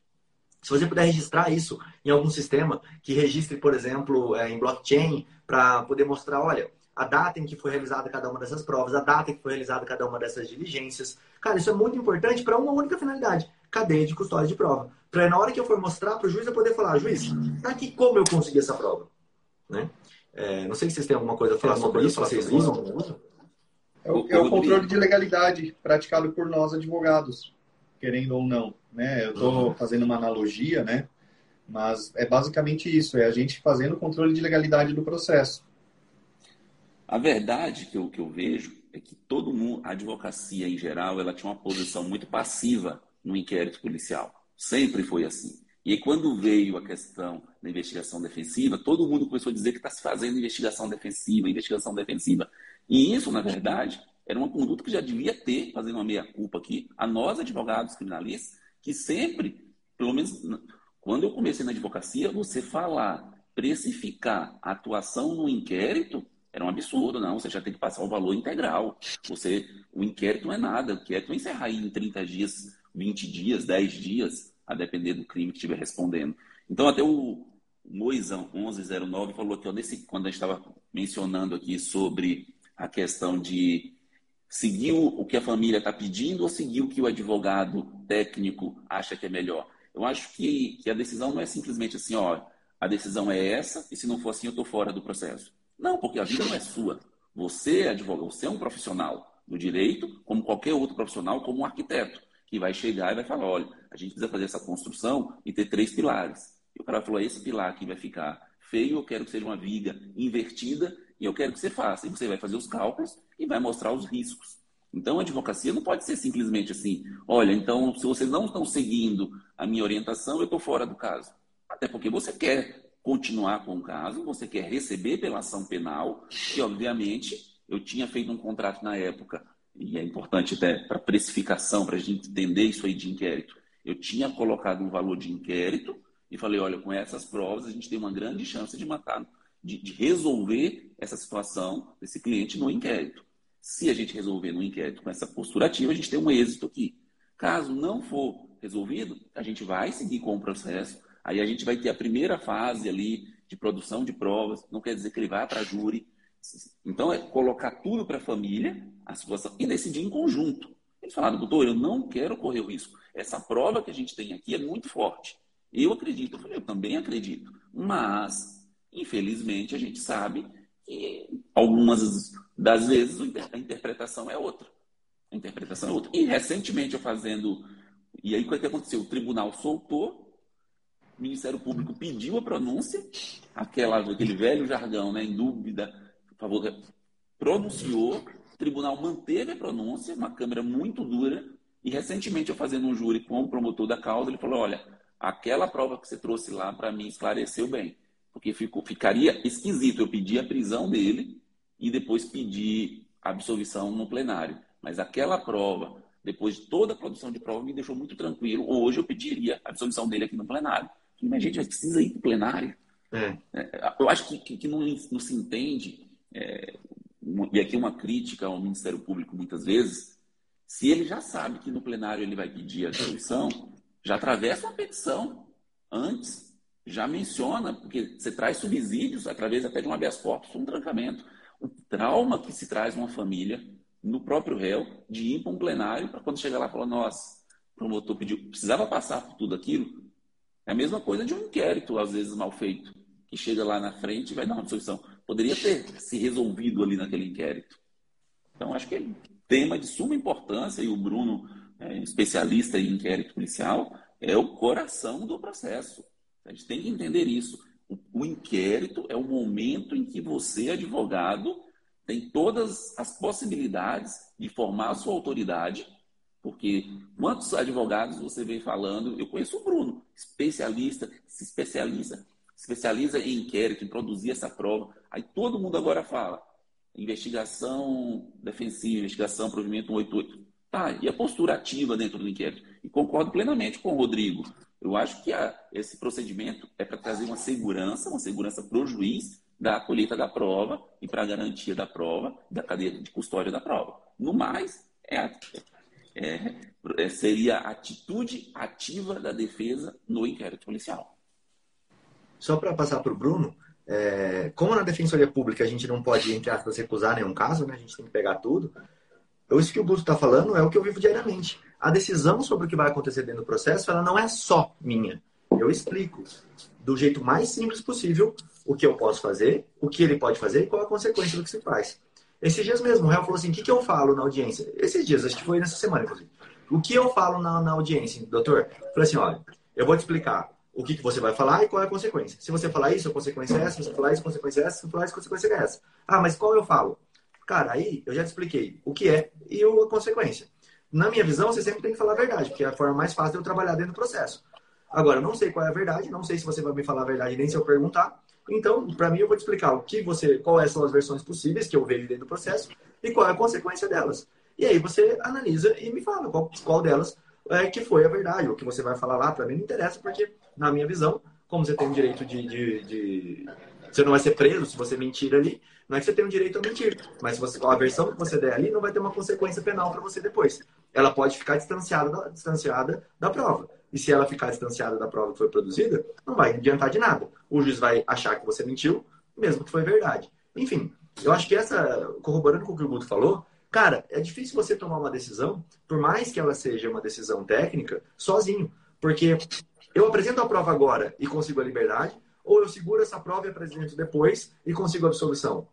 Se você puder registrar isso em algum sistema, que registre, por exemplo, é, em blockchain, para poder mostrar, olha, a data em que foi realizada cada uma dessas provas, a data em que foi realizada cada uma dessas diligências. Cara, isso é muito importante para uma única finalidade: cadeia de custódia de prova. Para na hora que eu for mostrar para o juiz, eu poder falar, juiz, tá aqui como eu consegui essa prova. Né? É, não sei se vocês têm alguma coisa a falar sobre isso, vocês usam? É o, é o controle de legalidade praticado por nós advogados, querendo ou não. Né? Eu estou fazendo uma analogia, né? mas é basicamente isso: é a gente fazendo o controle de legalidade do processo. A verdade que eu, que eu vejo é que todo mundo, a advocacia em geral, ela tinha uma posição muito passiva no inquérito policial. Sempre foi assim. E aí, quando veio a questão da investigação defensiva, todo mundo começou a dizer que está se fazendo investigação defensiva, investigação defensiva. E isso, na verdade, era uma conduta que já devia ter, fazendo uma meia-culpa aqui, a nós, advogados criminalistas, que sempre, pelo menos quando eu comecei na advocacia, você falar, precificar a atuação no inquérito era um absurdo, não. Você já tem que passar o valor integral. Você, o inquérito não é nada. O inquérito não encerrar em 30 dias, 20 dias, 10 dias, a depender do crime que estiver respondendo. Então, até o Moisão 1109 falou aqui, ó, nesse, quando a gente estava mencionando aqui sobre a questão de seguir o que a família está pedindo ou seguir o que o advogado técnico acha que é melhor. Eu acho que, que a decisão não é simplesmente assim, ó, a decisão é essa e se não for assim eu estou fora do processo. Não, porque a vida não é sua. Você é advogado, você é um profissional do direito, como qualquer outro profissional, como um arquiteto, que vai chegar e vai falar, olha, a gente precisa fazer essa construção e ter três pilares. E o cara falou, esse pilar aqui vai ficar feio, eu quero que seja uma viga invertida e eu quero que você faça. E você vai fazer os cálculos e vai mostrar os riscos. Então, a advocacia não pode ser simplesmente assim: olha, então, se vocês não estão seguindo a minha orientação, eu estou fora do caso. Até porque você quer continuar com o caso, você quer receber pela ação penal, e, obviamente, eu tinha feito um contrato na época, e é importante até para precificação, para a gente entender isso aí de inquérito. Eu tinha colocado um valor de inquérito e falei: olha, com essas provas, a gente tem uma grande chance de matar de, de resolver essa situação desse cliente no inquérito. Se a gente resolver no inquérito com essa postura ativa, a gente tem um êxito aqui. Caso não for resolvido, a gente vai seguir com o processo. Aí a gente vai ter a primeira fase ali de produção de provas. Não quer dizer que ele vai para júri. Então é colocar tudo para a família, a situação, e decidir em conjunto. Eles falaram, doutor, eu não quero correr o risco. Essa prova que a gente tem aqui é muito forte. Eu acredito. Eu falei, eu também acredito. Mas Infelizmente, a gente sabe que algumas das vezes a interpretação é outra. A interpretação é outra. E recentemente eu fazendo. E aí o que aconteceu? O tribunal soltou, o Ministério Público pediu a pronúncia, aquela, aquele velho jargão, né, em dúvida, favor, pronunciou, o tribunal manteve a pronúncia, uma câmera muito dura, e recentemente eu fazendo um júri com o promotor da causa, ele falou: olha, aquela prova que você trouxe lá para mim esclareceu bem Porque ficou, ficaria esquisito eu pedir a prisão dele e depois pedir absolvição no plenário. Mas aquela prova, depois de toda a produção de prova, me deixou muito tranquilo. Hoje eu pediria a absolvição dele aqui no plenário. Mas, gente, precisa ir para o plenário. É. é. Eu acho que, que, que não, não, se entende, é, e aqui uma crítica ao Ministério Público muitas vezes, se ele já sabe que no plenário ele vai pedir a absolvição, já atravessa uma petição antes já menciona, porque você traz subsídios através até de um habeas corpus, um trancamento. O trauma que se traz uma família, no próprio réu, de ir para um plenário para quando chegar lá falar, nossa, o promotor pediu, precisava passar por tudo aquilo. É a mesma coisa de um inquérito, às vezes mal feito, que chega lá na frente e vai dar uma absolvição. Poderia ter se resolvido ali naquele inquérito. Então, acho que é tema de suma importância, e o Bruno, é, especialista em inquérito policial, é o coração do processo. A gente tem que entender isso. O, o inquérito é o momento em que você, advogado, tem todas as possibilidades de formar a sua autoridade, porque quantos advogados você vem falando? Eu conheço o Bruno, especialista, se especializa, especializa em inquérito, em produzir essa prova. Aí todo mundo agora fala investigação defensiva, investigação, provimento 188. Tá, e a postura ativa dentro do inquérito? E concordo plenamente com o Rodrigo. Eu acho que a, esse procedimento é para trazer uma segurança, uma segurança para o juiz da colheita da prova e para a garantia da prova, da cadeia de custódia da prova. No mais, é, é, é, seria a atitude ativa da defesa no inquérito policial. Só para passar para o Bruno, é, como na Defensoria Pública a gente não pode, entre aspas, recusar nenhum caso, né? a gente tem que pegar tudo, isso que o Bruno está falando é o que eu vivo diariamente a decisão sobre o que vai acontecer dentro do processo, ela não é só minha. Eu explico do jeito mais simples possível o que eu posso fazer, o que ele pode fazer e qual a consequência do que se faz. Esses dias mesmo, o réu falou assim: o que, que eu falo na audiência? Esses dias, acho que foi nessa semana, inclusive. O que eu falo na, na audiência, doutor? Falei assim: olha, eu vou te explicar o que, que você vai falar e qual é a consequência. Se você falar isso, a consequência é essa. Se você falar isso, a consequência é essa. Se você falar isso, a consequência é essa. Ah, mas qual eu falo? Cara, aí eu já te expliquei o que é e a consequência. Na minha visão, você sempre tem que falar a verdade, porque é a forma mais fácil de eu trabalhar dentro do processo. Agora, não sei qual é a verdade, não sei se você vai me falar a verdade nem se eu perguntar. Então, para mim, eu vou te explicar o que você, quais são as versões possíveis que eu vejo dentro do processo e qual é a consequência delas. E aí você analisa e me fala qual, qual delas é que foi a verdade. O que você vai falar lá, para mim, não interessa, porque, na minha visão, como você tem o direito de, de, de você não vai ser preso se você mentir ali. Não é que você tem o direito a mentir, mas você, a versão que você der ali não vai ter uma consequência penal para você depois. Ela pode ficar distanciada da, distanciada da prova. E se ela ficar distanciada da prova que foi produzida, não vai adiantar de nada. O juiz vai achar que você mentiu, mesmo que foi verdade. Enfim, eu acho que essa, corroborando com o que o Guto falou, cara, é difícil você tomar uma decisão, por mais que ela seja uma decisão técnica, sozinho. Porque eu apresento a prova agora e consigo a liberdade, ou eu seguro essa prova e apresento depois e consigo a absolvição.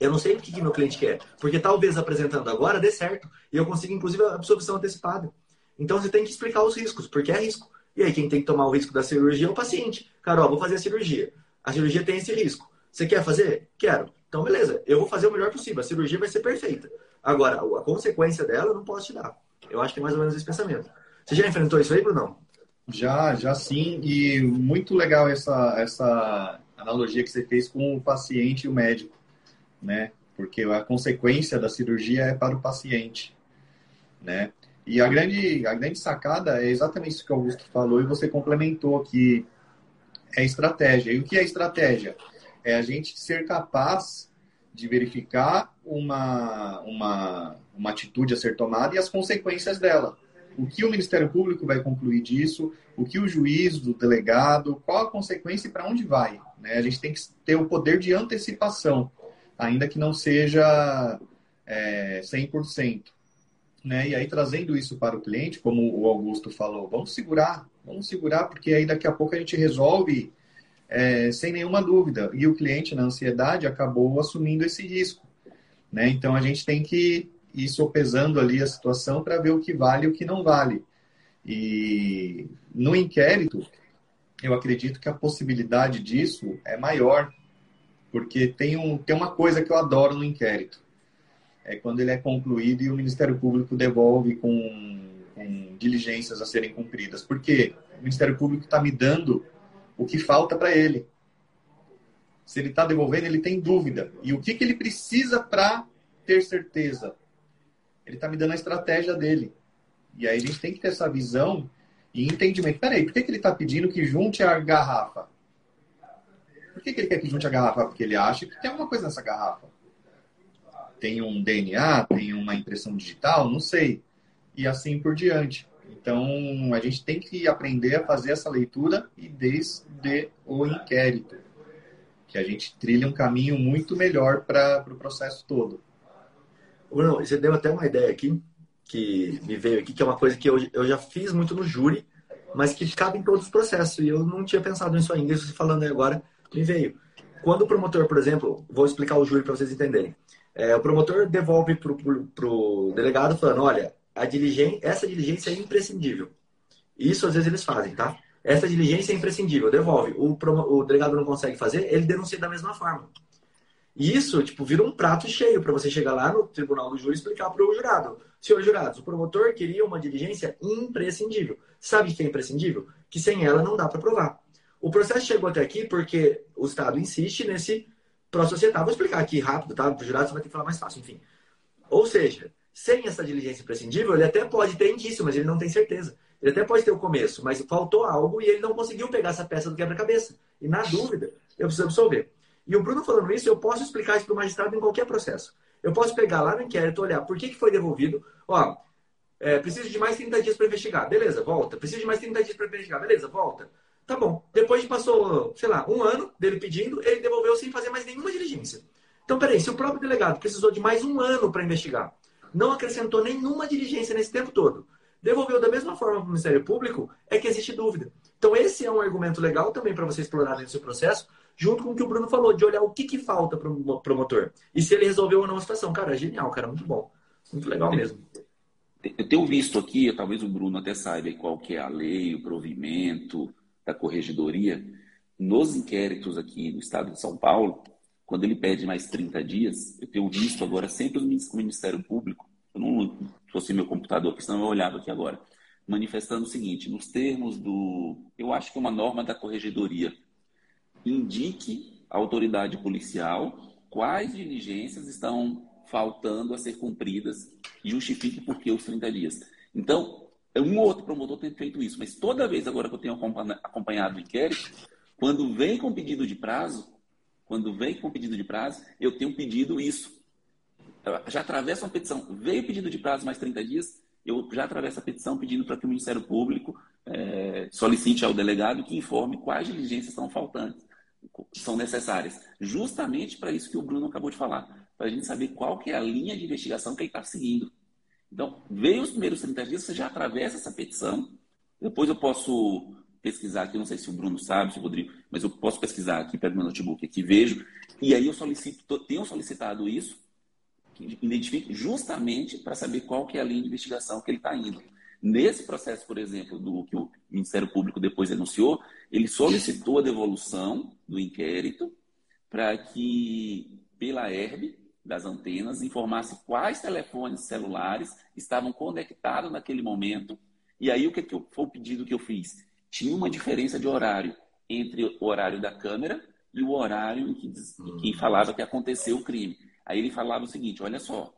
Eu não sei o que, que meu cliente quer, porque talvez apresentando agora dê certo e eu consiga, inclusive, a absolvição antecipada. Então você tem que explicar os riscos, porque é risco. E aí quem tem que tomar o risco da cirurgia é o paciente. Carol, vou fazer a cirurgia. A cirurgia tem esse risco. Você quer fazer? Quero. Então, beleza, eu vou fazer o melhor possível. A cirurgia vai ser perfeita. Agora, a consequência dela eu não posso te dar. Eu acho que é mais ou menos esse pensamento. Você já enfrentou isso aí, Bruno? Já, já sim. E muito legal essa, essa analogia que você fez com o paciente e o médico, né? Porque a consequência da cirurgia é para o paciente, né? E a grande, a grande sacada é exatamente isso que o Augusto falou e você complementou que é estratégia. E o que é estratégia? É a gente ser capaz de verificar uma, uma, uma atitude a ser tomada e as consequências dela o que o Ministério Público vai concluir disso, o que o juiz, o delegado, qual a consequência e para onde vai. Né? A gente tem que ter o poder de antecipação, ainda que não seja é, 100%. Né? E aí, trazendo isso para o cliente, como o Augusto falou, vamos segurar, vamos segurar, porque aí daqui a pouco a gente resolve é, sem nenhuma dúvida. E o cliente, na ansiedade, acabou assumindo esse risco. Né? Então, a gente tem que e sopesando ali a situação para ver o que vale e o que não vale. E no inquérito, eu acredito que a possibilidade disso é maior, porque tem, um, tem uma coisa que eu adoro no inquérito. É quando ele é concluído e o Ministério Público devolve com, com diligências a serem cumpridas. Porque o Ministério Público está me dando o que falta para ele. Se ele está devolvendo, ele tem dúvida. E o que, que ele precisa para ter certeza? Ele está me dando a estratégia dele. E aí a gente tem que ter essa visão e entendimento. Peraí, por que, que ele está pedindo que junte a garrafa? Por que, que ele quer que junte a garrafa? Porque ele acha que tem alguma coisa nessa garrafa. Tem um DNA, tem uma impressão digital, não sei. E assim por diante. Então, a gente tem que aprender a fazer essa leitura e desde o inquérito, que a gente trilha um caminho muito melhor para o pro processo todo. Bruno, você deu até uma ideia aqui, que me veio aqui, que é uma coisa que eu, eu já fiz muito no júri, mas que cabe em todos os processos. E eu não tinha pensado nisso ainda, isso falando agora me veio. Quando o promotor, por exemplo, vou explicar o júri para vocês entenderem. É, o promotor devolve para o delegado falando, olha, a diligência, essa diligência é imprescindível. Isso às vezes eles fazem, tá? Essa diligência é imprescindível, devolve. O, o delegado não consegue fazer, ele denuncia da mesma forma. E isso, tipo, vira um prato cheio para você chegar lá no tribunal do júri e explicar para o jurado. Senhor jurados, o promotor queria uma diligência imprescindível. Sabe o que é imprescindível? Que sem ela não dá para provar. O processo chegou até aqui porque o Estado insiste nesse pró-societário. Vou explicar aqui rápido, tá? Para o jurado você vai ter que falar mais fácil, enfim. Ou seja, sem essa diligência imprescindível, ele até pode ter indício, mas ele não tem certeza. Ele até pode ter o começo, mas faltou algo e ele não conseguiu pegar essa peça do quebra-cabeça. E na dúvida, eu preciso absolver. E o Bruno falando isso, eu posso explicar isso para o magistrado em qualquer processo. Eu posso pegar lá no inquérito, olhar por que, que foi devolvido. Ó, é, preciso de mais 30 dias para investigar. Beleza, volta. Preciso de mais 30 dias para investigar. Beleza, volta. Tá bom. Depois passou, sei lá, um ano dele pedindo, ele devolveu sem fazer mais nenhuma diligência. Então, peraí, se o próprio delegado precisou de mais um ano para investigar, não acrescentou nenhuma diligência nesse tempo todo, devolveu da mesma forma para o Ministério Público, é que existe dúvida. Então, esse é um argumento legal também para você explorar dentro do seu processo, junto com o que o Bruno falou, de olhar o que, que falta para o promotor. E se ele resolveu ou não a situação. Cara, genial, cara, muito bom. Muito legal mesmo. Eu tenho visto aqui, talvez o Bruno até saiba qual que é a lei, o provimento da corregedoria. Nos inquéritos aqui no estado de São Paulo, quando ele pede mais 30 dias, eu tenho visto agora sempre o Ministério Público, eu não fosse meu computador, porque senão eu olhava aqui agora, manifestando o seguinte, nos termos do, eu acho que é uma norma da corregedoria, indique à autoridade policial quais diligências estão faltando a ser cumpridas e justifique por que os 30 dias. Então, um ou outro promotor tem feito isso, mas toda vez agora que eu tenho acompanhado o inquérito, quando vem com pedido de prazo, quando vem com pedido de prazo, eu tenho pedido isso. Já atravessa uma petição. Veio pedido de prazo mais 30 dias, eu já atravesso a petição pedindo para que o Ministério Público é, solicite ao delegado que informe quais diligências estão faltantes, são necessárias. Justamente para isso que o Bruno acabou de falar. Para a gente saber qual que é a linha de investigação que ele está seguindo. Então, veio os primeiros 30 dias, você já atravessa essa petição. Depois eu posso pesquisar aqui, não sei se o Bruno sabe, se o Rodrigo, mas eu posso pesquisar aqui, pego meu notebook aqui, vejo, e aí eu solicito, tenho solicitado isso, identifique justamente para saber qual que é a linha de investigação que ele está indo. Nesse processo, por exemplo, do que o Ministério Público depois denunciou, ele solicitou a devolução do inquérito para que, pela herb das antenas, informasse quais telefones celulares estavam conectados naquele momento. E aí, o que, que foi o pedido que eu fiz? tinha uma diferença de horário entre o horário da câmera e o horário em que, em que falava que aconteceu o crime. Aí ele falava o seguinte: olha só,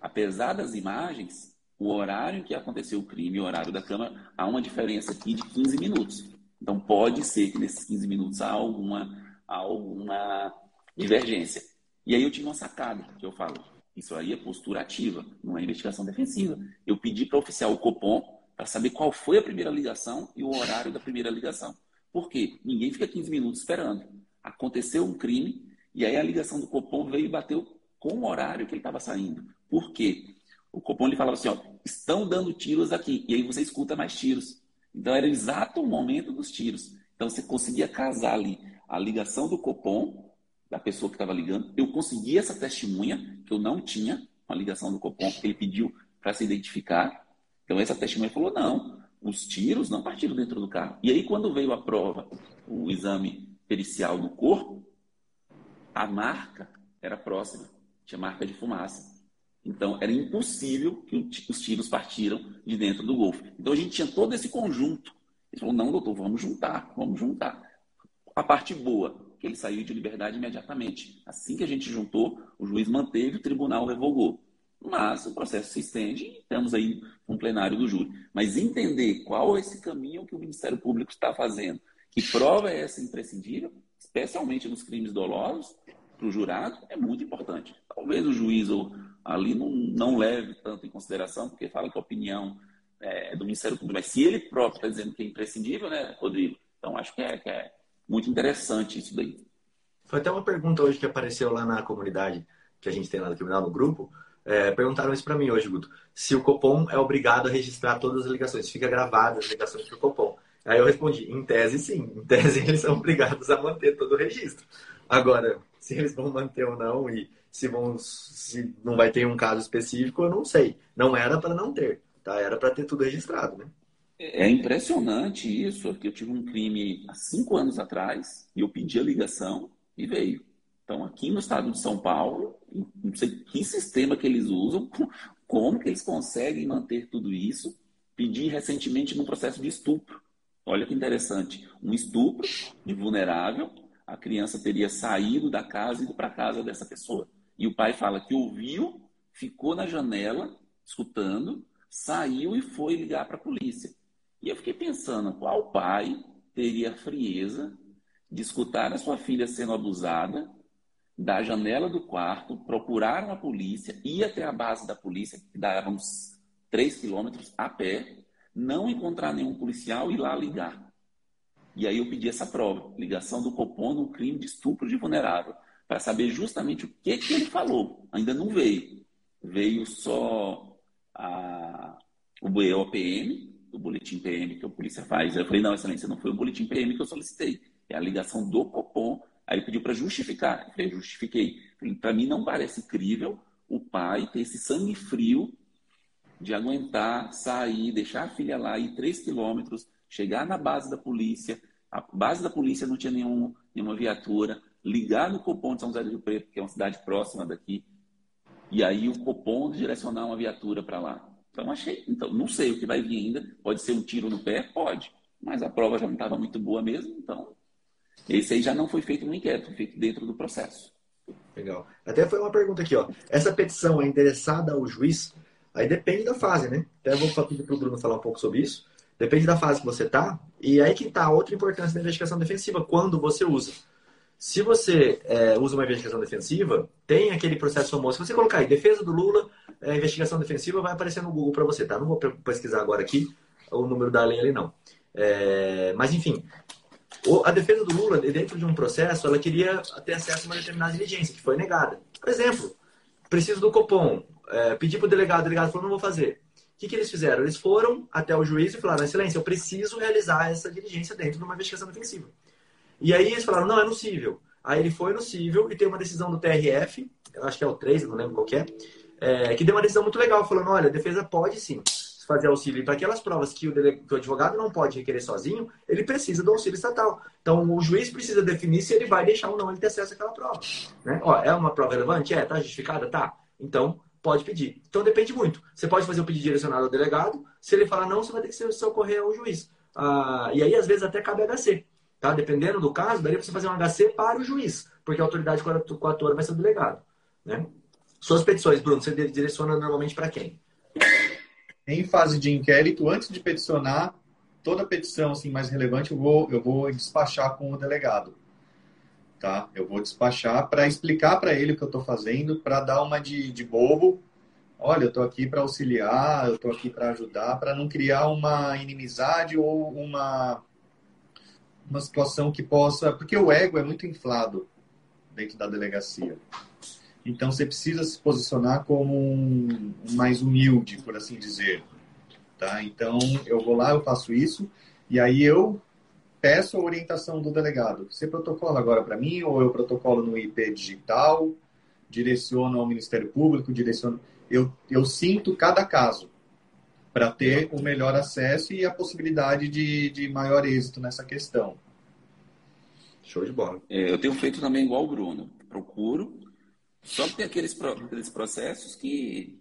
apesar das imagens, o horário em que aconteceu o crime e o horário da câmera, há uma diferença aqui de 15 minutos. Então pode ser que nesses 15 minutos há alguma, alguma divergência. E aí eu tive uma sacada que eu falo. Isso aí é postura ativa, não é investigação defensiva. Eu pedi para o oficial o Copom para saber qual foi a primeira ligação e o horário da primeira ligação. Por quê? Ninguém fica 15 minutos esperando. Aconteceu um crime e aí a ligação do Copom veio e bateu com o horário que ele estava saindo. Por quê? O Copom ele falava assim, ó, estão dando tiros aqui. E aí você escuta mais tiros. Então era exato o momento dos tiros. Então você conseguia casar ali a ligação do Copom, da pessoa que estava ligando. Eu consegui essa testemunha, que eu não tinha, uma ligação do Copom, que ele pediu para se identificar. Então essa testemunha falou: não, os tiros não partiram dentro do carro. E aí, quando veio a prova, o exame pericial do corpo, a marca era próxima, tinha marca de fumaça. Então, era impossível que os tiros partiram de dentro do Golfo. Então, a gente tinha todo esse conjunto. Ele falou: não, doutor, vamos juntar, vamos juntar. A parte boa, que ele saiu de liberdade imediatamente. Assim que a gente juntou, o juiz manteve, o tribunal revogou. Mas o processo se estende e estamos aí com plenário do júri. Mas entender qual é esse caminho que o Ministério Público está fazendo, que prova é essa imprescindível, especialmente nos crimes dolosos, para o jurado, é muito importante. Talvez o juiz ali não, não leve tanto em consideração, porque fala que a opinião é do Ministério Público, mas se ele próprio está dizendo que é imprescindível, né, Rodrigo? Então acho que é, que é muito interessante isso daí. Foi até uma pergunta hoje que apareceu lá na comunidade que a gente tem lá no criminal no grupo. É, perguntaram isso para mim hoje, Guto. Se o Copom é obrigado a registrar todas as ligações, fica gravadas as ligações para o Copom. Aí eu respondi, em tese sim, em tese eles são obrigados a manter todo o registro. Agora, se eles vão manter ou não e se, vão, se não vai ter um caso específico, eu não sei. Não era para não ter, tá? Era para ter tudo registrado, né? É impressionante isso, porque eu tive um crime há cinco anos atrás e eu pedi a ligação e veio. Então, aqui no estado de São Paulo, não sei que sistema que eles usam, como que eles conseguem manter tudo isso. Pedi recentemente no processo de estupro. Olha que interessante. Um estupro de vulnerável, a criança teria saído da casa e ido para a casa dessa pessoa. E o pai fala que ouviu, ficou na janela, escutando, saiu e foi ligar para a polícia. E eu fiquei pensando, qual pai teria a frieza de escutar a sua filha sendo abusada, da janela do quarto, procurar uma polícia, ir até a base da polícia, que dava uns 3 quilômetros a pé, não encontrar nenhum policial e lá ligar. E aí eu pedi essa prova, ligação do Copom no crime de estupro de vulnerável, para saber justamente o que, que ele falou. Ainda não veio. Veio só a, o BOPM, o boletim PM que a polícia faz. Eu falei, não, excelência, não foi o boletim PM que eu solicitei. É a ligação do Copom. Aí pediu para justificar. Eu falei, justifiquei. Para mim não parece crível o pai ter esse sangue frio de aguentar, sair, deixar a filha lá, ir três quilômetros, chegar na base da polícia, a base da polícia não tinha nenhum, nenhuma viatura, ligar no Copom de São José do Rio Preto, que é uma cidade próxima daqui, e aí o Copom direcionar uma viatura para lá. Então achei, então não sei o que vai vir ainda, pode ser um tiro no pé, pode, mas a prova já não estava muito boa mesmo, então esse aí já não foi feito no inquérito, foi feito dentro do processo. Legal. Até foi uma pergunta aqui, ó. Essa petição é endereçada ao juiz Aí depende da fase, né? Até vou pedir para o Bruno falar um pouco sobre isso. Depende da fase que você está. E aí que está outra importância da investigação defensiva, quando você usa. Se você é, usa uma investigação defensiva, tem aquele processo famoso. Se você colocar aí, defesa do Lula, é, investigação defensiva, vai aparecer no Google para você, tá? Não vou pesquisar agora aqui o número da lei ali, não. É, mas, enfim, a defesa do Lula, dentro de um processo, ela queria ter acesso a uma determinada diligência, que foi negada. Por exemplo, preciso do Copom é, pedi para o delegado, o delegado falou, não vou fazer. O que, que eles fizeram? Eles foram até o juiz e falaram, excelência, eu preciso realizar essa diligência dentro de uma investigação defensiva. E aí eles falaram, não, é no cível. Aí ele foi no cível e tem uma decisão do TRF, acho que é o 3, não lembro qual é, é, que deu uma decisão muito legal, falando, olha, a defesa pode sim fazer auxílio. para aquelas provas que o, dele... que o, advogado não pode requerer sozinho, ele precisa do auxílio estatal. Então, o juiz precisa definir se ele vai deixar ou não ele ter acesso àquela prova. Né? Ó, é uma prova relevante? É. Tá justificada? Tá. Então, pode pedir. Então depende muito. Você pode fazer o pedido direcionado ao delegado. Se ele falar não, você vai ter que socorrer ao juiz. Ah, e aí, às vezes, até cabe HC. Tá? Dependendo do caso, daria você fazer um HC para o juiz, porque a autoridade coatora vai ser o delegado. Né? Suas petições, Bruno, você direciona normalmente para quem? Em fase de inquérito, antes de peticionar, toda petição assim, mais relevante eu vou, eu vou despachar com o delegado tá? Eu vou despachar para explicar para ele o que eu estou fazendo, para dar uma de, de bobo. Olha, eu estou aqui para auxiliar, eu estou aqui para ajudar, para não criar uma inimizade ou uma uma situação que possa, porque o ego é muito inflado dentro da delegacia. Então você precisa se posicionar como um, um mais humilde, por assim dizer. Tá? Então eu vou lá, eu faço isso, e aí eu peço a orientação do delegado. Você protocola agora para mim ou eu protocolo no IP digital? Direciono ao Ministério Público? Direciono... Eu, eu sinto cada caso para ter o melhor acesso e a possibilidade de, de maior êxito nessa questão. Show de bola. É, eu tenho feito também igual o Bruno. Procuro. Só que tem aqueles, aqueles processos que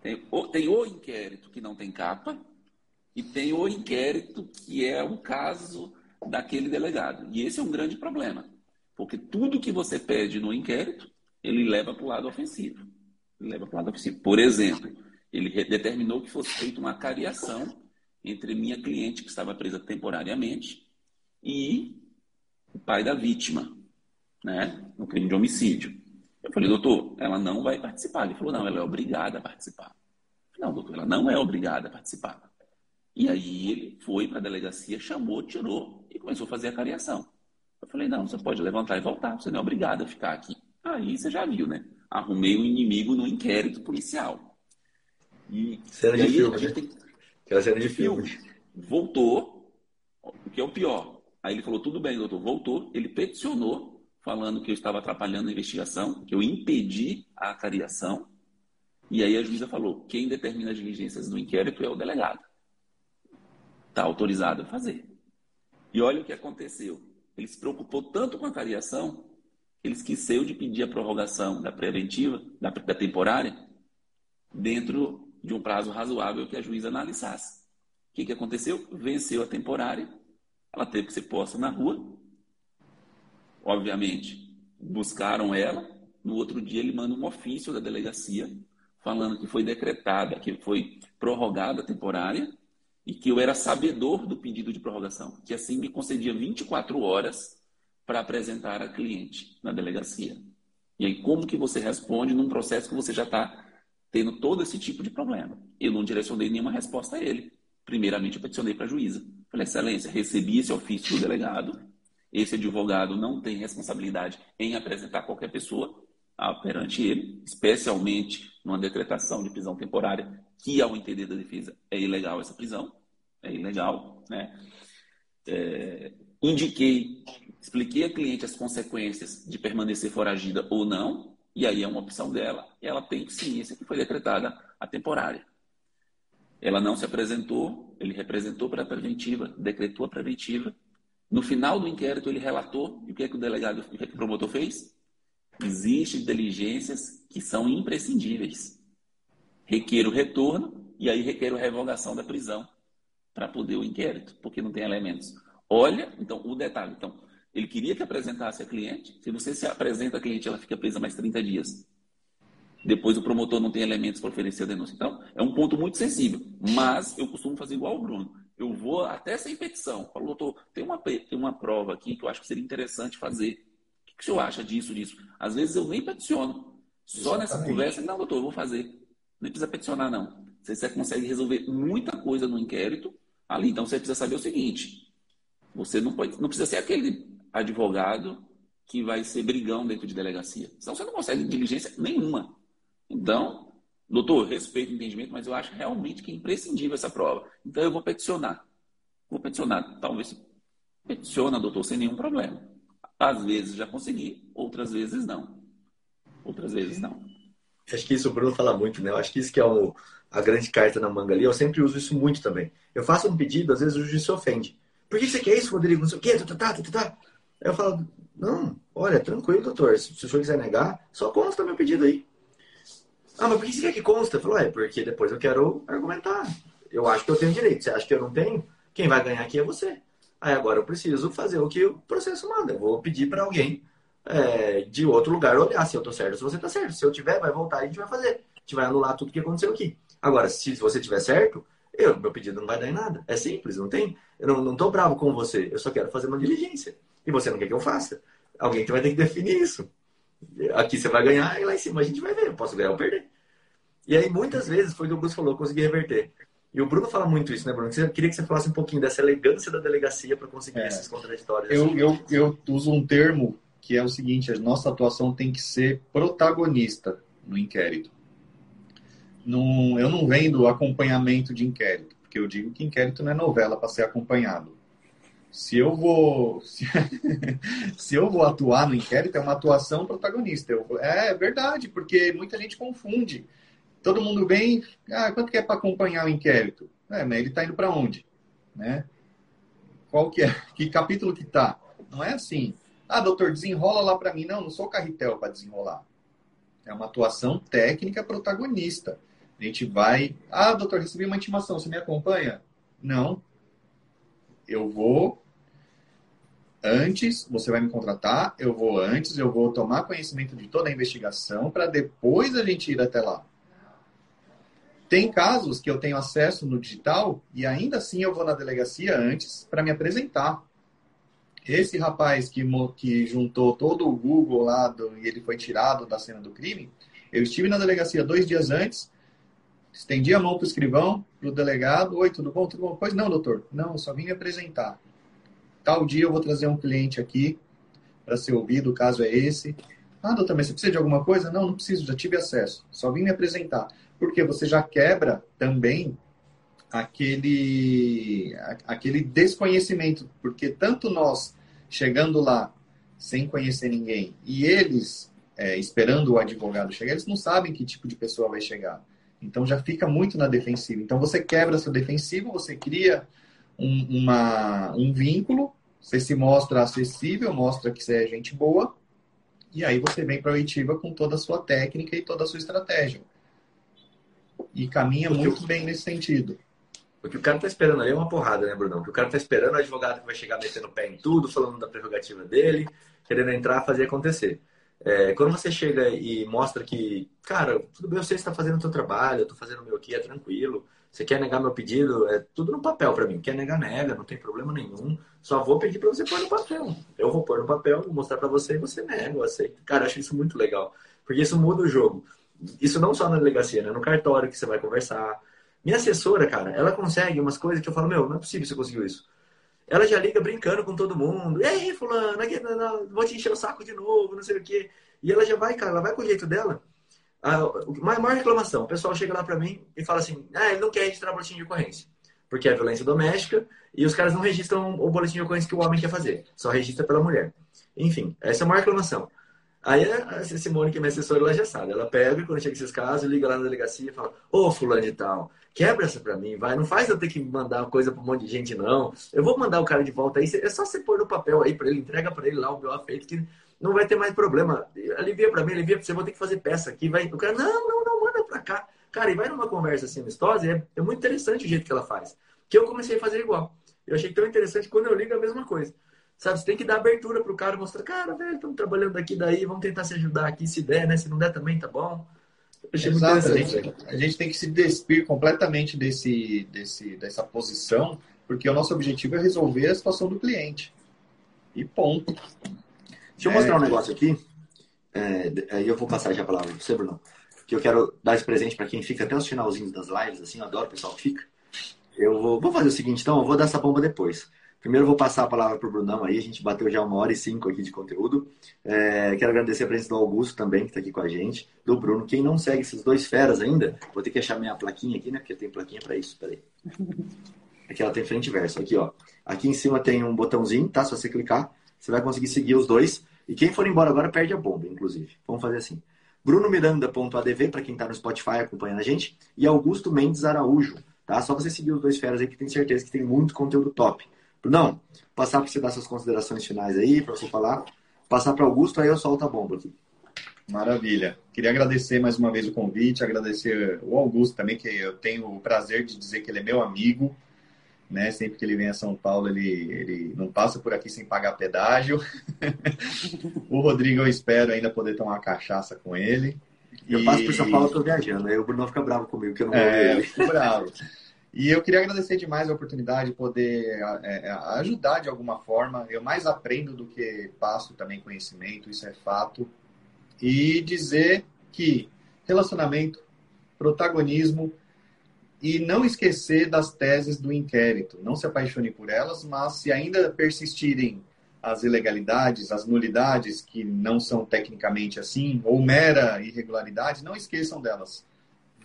tem, ou, tem o inquérito que não tem capa e tem o inquérito que é um caso daquele delegado. E esse é um grande problema. Porque tudo que você pede no inquérito, ele leva para o lado ofensivo. Ele leva para o lado ofensivo. Por exemplo, ele determinou que fosse feita uma cariação entre minha cliente, que estava presa temporariamente, e o pai da vítima, né, no crime de homicídio. Eu falei, doutor, ela não vai participar. Ele falou, não, ela é obrigada a participar. Não, doutor, ela não é obrigada a participar. E aí ele foi para a delegacia, chamou, tirou e começou a fazer a cariação. Eu falei, não, você pode levantar e voltar, você não é obrigado a ficar aqui. Aí você já viu, né? Arrumei um inimigo no inquérito policial. E, cena de filme, né? Tem... Aquela cena de filme. Voltou, o que é o pior. Aí ele falou, tudo bem, doutor, voltou. Ele peticionou, falando que eu estava atrapalhando a investigação, que eu impedi a cariação. E aí a juíza falou, quem determina as diligências no inquérito é o delegado. Está autorizado a fazer. E olha o que aconteceu. Ele se preocupou tanto com a cariação, ele esqueceu de pedir a prorrogação da preventiva, da, da temporária, dentro de um prazo razoável que a juíza analisasse. O que, que aconteceu? Venceu a temporária, ela teve que ser posta na rua. Obviamente, buscaram ela. No outro dia, ele manda um ofício da delegacia falando que foi decretada, que foi prorrogada a temporária e que eu era sabedor do pedido de prorrogação, que assim me concedia 24 horas para apresentar a cliente na delegacia. E aí, como que você responde num processo que você já está tendo todo esse tipo de problema? Eu não direcionei nenhuma resposta a ele. Primeiramente, eu peticionei para a juíza. Falei, excelência, recebi esse ofício do delegado. Esse advogado não tem responsabilidade em apresentar qualquer pessoa perante ele, especialmente numa decretação de prisão temporária, que, ao entender da defesa, é ilegal essa prisão, é ilegal, né? É, indiquei, expliquei à cliente as consequências de permanecer foragida ou não, e aí é uma opção dela, e ela tem ciência que foi decretada a temporária. Ela não se apresentou, ele representou para a preventiva, decretou a preventiva. No final do inquérito, ele relatou, e o que é que o delegado, o que, é que o promotor fez? Existem diligências que são imprescindíveis. Requer o retorno e aí requer a revogação da prisão para poder o inquérito, porque não tem elementos. Olha, então, o detalhe. Então, ele queria que apresentasse a cliente. Se você se apresenta a cliente, ela fica presa mais 30 dias. Depois o promotor não tem elementos para oferecer a denúncia. Então, é um ponto muito sensível. Mas eu costumo fazer igual o Bruno. Eu vou até sem petição. Falo, doutor, tem uma, tem uma prova aqui que eu acho que seria interessante fazer que o senhor acha disso, disso? Às vezes eu nem peticiono. Só Exatamente. nessa conversa, não, doutor, eu vou fazer. Nem precisa peticionar, não. Você consegue resolver muita coisa no inquérito ali. Então você precisa saber o seguinte: você não, pode, não precisa ser aquele advogado que vai ser brigão dentro de delegacia. Senão você não consegue diligência nenhuma. Então, doutor, respeito o entendimento, mas eu acho realmente que é imprescindível essa prova. Então eu vou peticionar. Vou peticionar. Talvez peticiona, doutor, sem nenhum problema. Às vezes já consegui, outras vezes não. Outras vezes não. Acho que isso o Bruno fala muito, né? Eu acho que isso que é o, a grande carta na manga ali. Eu sempre uso isso muito também. Eu faço um pedido, às vezes o juiz se ofende. Por que você quer isso, Rodrigo? Não sei o quê, tá, tá, tá, tá, tá. Aí eu falo, não, olha, tranquilo, doutor. Se, se o senhor quiser negar, só consta meu pedido aí. Ah, mas por que você quer que consta? Eu falo, é, porque depois eu quero argumentar. Eu acho que eu tenho direito. Você acha que eu não tenho? Quem vai ganhar aqui é você. Aí agora eu preciso fazer o que o processo manda. Eu vou pedir para alguém é, de outro lugar olhar se eu tô certo, se você tá certo. Se eu tiver, vai voltar e a gente vai fazer. A gente vai anular tudo que aconteceu aqui. Agora, se você tiver certo, eu, meu pedido não vai dar em nada. É simples, não tem. Eu não, não tô bravo com você. Eu só quero fazer uma diligência. E você não quer que eu faça. Alguém que vai ter que definir isso. Aqui você vai ganhar e lá em cima a gente vai ver. Eu posso ganhar ou perder. E aí, muitas vezes, foi o que o Gus falou, consegui reverter. E o Bruno fala muito isso, né, Bruno? Eu queria que você falasse um pouquinho dessa elegância da delegacia para conseguir é. esses contraditórios. Eu, assim. eu, eu uso um termo que é o seguinte: a nossa atuação tem que ser protagonista no inquérito. Não, eu não vendo acompanhamento de inquérito, porque eu digo que inquérito não é novela para ser acompanhado. Se eu vou se, se, eu vou atuar no inquérito, é uma atuação protagonista. Eu, é, verdade, porque muita gente confunde todo mundo vem, ah, quanto que é para acompanhar o inquérito? É, mas ele está indo para onde? Né? Qual que é? Que capítulo que está? Não é assim. Ah, doutor, desenrola lá para mim. Não, não sou carretel para desenrolar. É uma atuação técnica protagonista. A gente vai. Ah, doutor, recebi uma intimação. Você me acompanha? Não. Eu vou antes, você vai me contratar, eu vou antes, eu vou tomar conhecimento de toda a investigação para depois a gente ir até lá. Tem casos que eu tenho acesso no digital e ainda assim eu vou na delegacia antes para me apresentar. Esse rapaz que, que juntou todo o Google lá do, e ele foi tirado da cena do crime, eu estive na delegacia dois dias antes, estendi a mão para o escrivão, para o delegado, oi, tudo bom? Tudo bom? Pois não, doutor. Não, só vim me apresentar. Tal dia eu vou trazer um cliente aqui para ser ouvido, o caso é esse. Ah, doutor, mas você precisa de alguma coisa? Não, não preciso, já tive acesso. Só vim me apresentar. Porque você já quebra também aquele, aquele desconhecimento. Porque tanto nós chegando lá sem conhecer ninguém e eles é, esperando o advogado chegar, eles não sabem que tipo de pessoa vai chegar. Então já fica muito na defensiva. Então você quebra seu defensivo, você cria um, uma, um vínculo, você se mostra acessível, mostra que você é gente boa, e aí você vem para a oitiva com toda a sua técnica e toda a sua estratégia. E caminha Porque muito bem nesse sentido. O que o cara tá esperando ali é uma porrada, né, Brunão? O que o cara tá esperando é o advogado que vai chegar metendo o pé em tudo, falando da prerrogativa dele, querendo entrar, fazer acontecer. É, quando você chega e mostra que, cara, tudo bem, eu sei que você está fazendo o seu trabalho, eu estou fazendo o meu aqui, é tranquilo. Você quer negar meu pedido? É tudo no papel para mim. Quer negar, nega, não tem problema nenhum. Só vou pedir para você pôr no papel. Eu vou pôr no papel, vou mostrar para você e você nega, eu aceito. Cara, acho isso muito legal. Porque isso muda o jogo. Isso não só na delegacia, né? No cartório que você vai conversar. Minha assessora, cara, ela consegue umas coisas que eu falo, meu, não é possível você conseguiu isso. Ela já liga brincando com todo mundo. E aí, fulano, aqui, não, não, vou te encher o saco de novo, não sei o quê. E ela já vai, cara, ela vai com o jeito dela. A maior reclamação, o pessoal chega lá para mim e fala assim, ah, ele não quer registrar boletim de ocorrência. Porque é violência doméstica e os caras não registram o boletim de ocorrência que o homem quer fazer. Só registra pela mulher. Enfim, essa é a maior reclamação. Aí a Simone, que é minha assessora, ela já sabe. Ela pega, quando chega esses casos, liga lá na delegacia e fala, ô fulano e tal, quebra essa pra mim, vai. Não faz eu ter que mandar coisa pra um monte de gente, não. Eu vou mandar o cara de volta aí. É só você pôr no papel aí pra ele, entrega pra ele lá o BO feito, que não vai ter mais problema. Alivia pra mim, alivia pra você, vou ter que fazer peça aqui. Vai... O cara, não, não, não, manda pra cá. Cara, e vai numa conversa assim amistosa, é, é muito interessante o jeito que ela faz. Que eu comecei a fazer igual. Eu achei tão interessante quando eu ligo a mesma coisa. Sabe, você tem que dar abertura pro cara, mostrar, cara, velho, estamos trabalhando daqui daí, vamos tentar se ajudar aqui, se der, né? Se não der também, tá bom. Exato, a gente, a gente tem que se despir completamente desse, desse, dessa posição, porque o nosso objetivo é resolver a situação do cliente. E ponto. Deixa eu mostrar um é. negócio aqui. É, aí eu vou passar já a palavra para você, Bruno. Que eu quero dar esse presente para quem fica até os finalzinhos das lives, assim, eu adoro o pessoal que fica. Eu vou, vou fazer o seguinte, então, eu vou dar essa bomba depois. Primeiro eu vou passar a palavra para o Brunão aí, a gente bateu já uma hora e cinco aqui de conteúdo. É, quero agradecer a presença do Augusto também, que está aqui com a gente, do Bruno. Quem não segue esses dois feras ainda, vou ter que achar minha plaquinha aqui, né? Porque tem plaquinha para isso, peraí. Aqui ela tem frente e verso, aqui ó. Aqui em cima tem um botãozinho, tá? Se você clicar, você vai conseguir seguir os dois. E quem for embora agora perde a bomba, inclusive. Vamos fazer assim. Bruno Miranda.adv, para quem está no Spotify acompanhando a gente, e Augusto Mendes Araújo, tá? Só você seguir os dois feras aí que tem certeza que tem muito conteúdo top. Não, passar para você dar suas considerações finais aí, para você falar. Passar para Augusto, aí eu solto a bomba aqui. Maravilha. Queria agradecer mais uma vez o convite, agradecer o Augusto também, que eu tenho o prazer de dizer que ele é meu amigo. Né? Sempre que ele vem a São Paulo, ele, ele não passa por aqui sem pagar pedágio. o Rodrigo, eu espero ainda poder tomar uma cachaça com ele. Eu e... passo por São Paulo, eu tô viajando. Aí o Bruno fica bravo comigo, que eu não vou é, ver ele. bravo. E eu queria agradecer demais a oportunidade de poder é, é, ajudar de alguma forma. Eu mais aprendo do que passo também conhecimento, isso é fato. E dizer que relacionamento, protagonismo e não esquecer das teses do inquérito. Não se apaixone por elas, mas se ainda persistirem as ilegalidades, as nulidades que não são tecnicamente assim, ou mera irregularidade, não esqueçam delas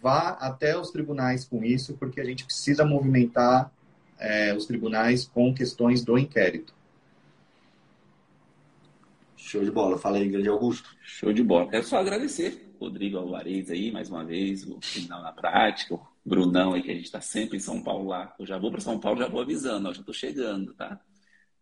vá até os tribunais com isso, porque a gente precisa movimentar é, os tribunais com questões do inquérito. Show de bola. Fala aí, grande Augusto. Show de bola. Quero só agradecer Rodrigo Alvarez aí, mais uma vez, o final na prática, o Brunão aí, que a gente está sempre em São Paulo lá. Eu já vou para São Paulo, já vou avisando, ó, já estou chegando, tá?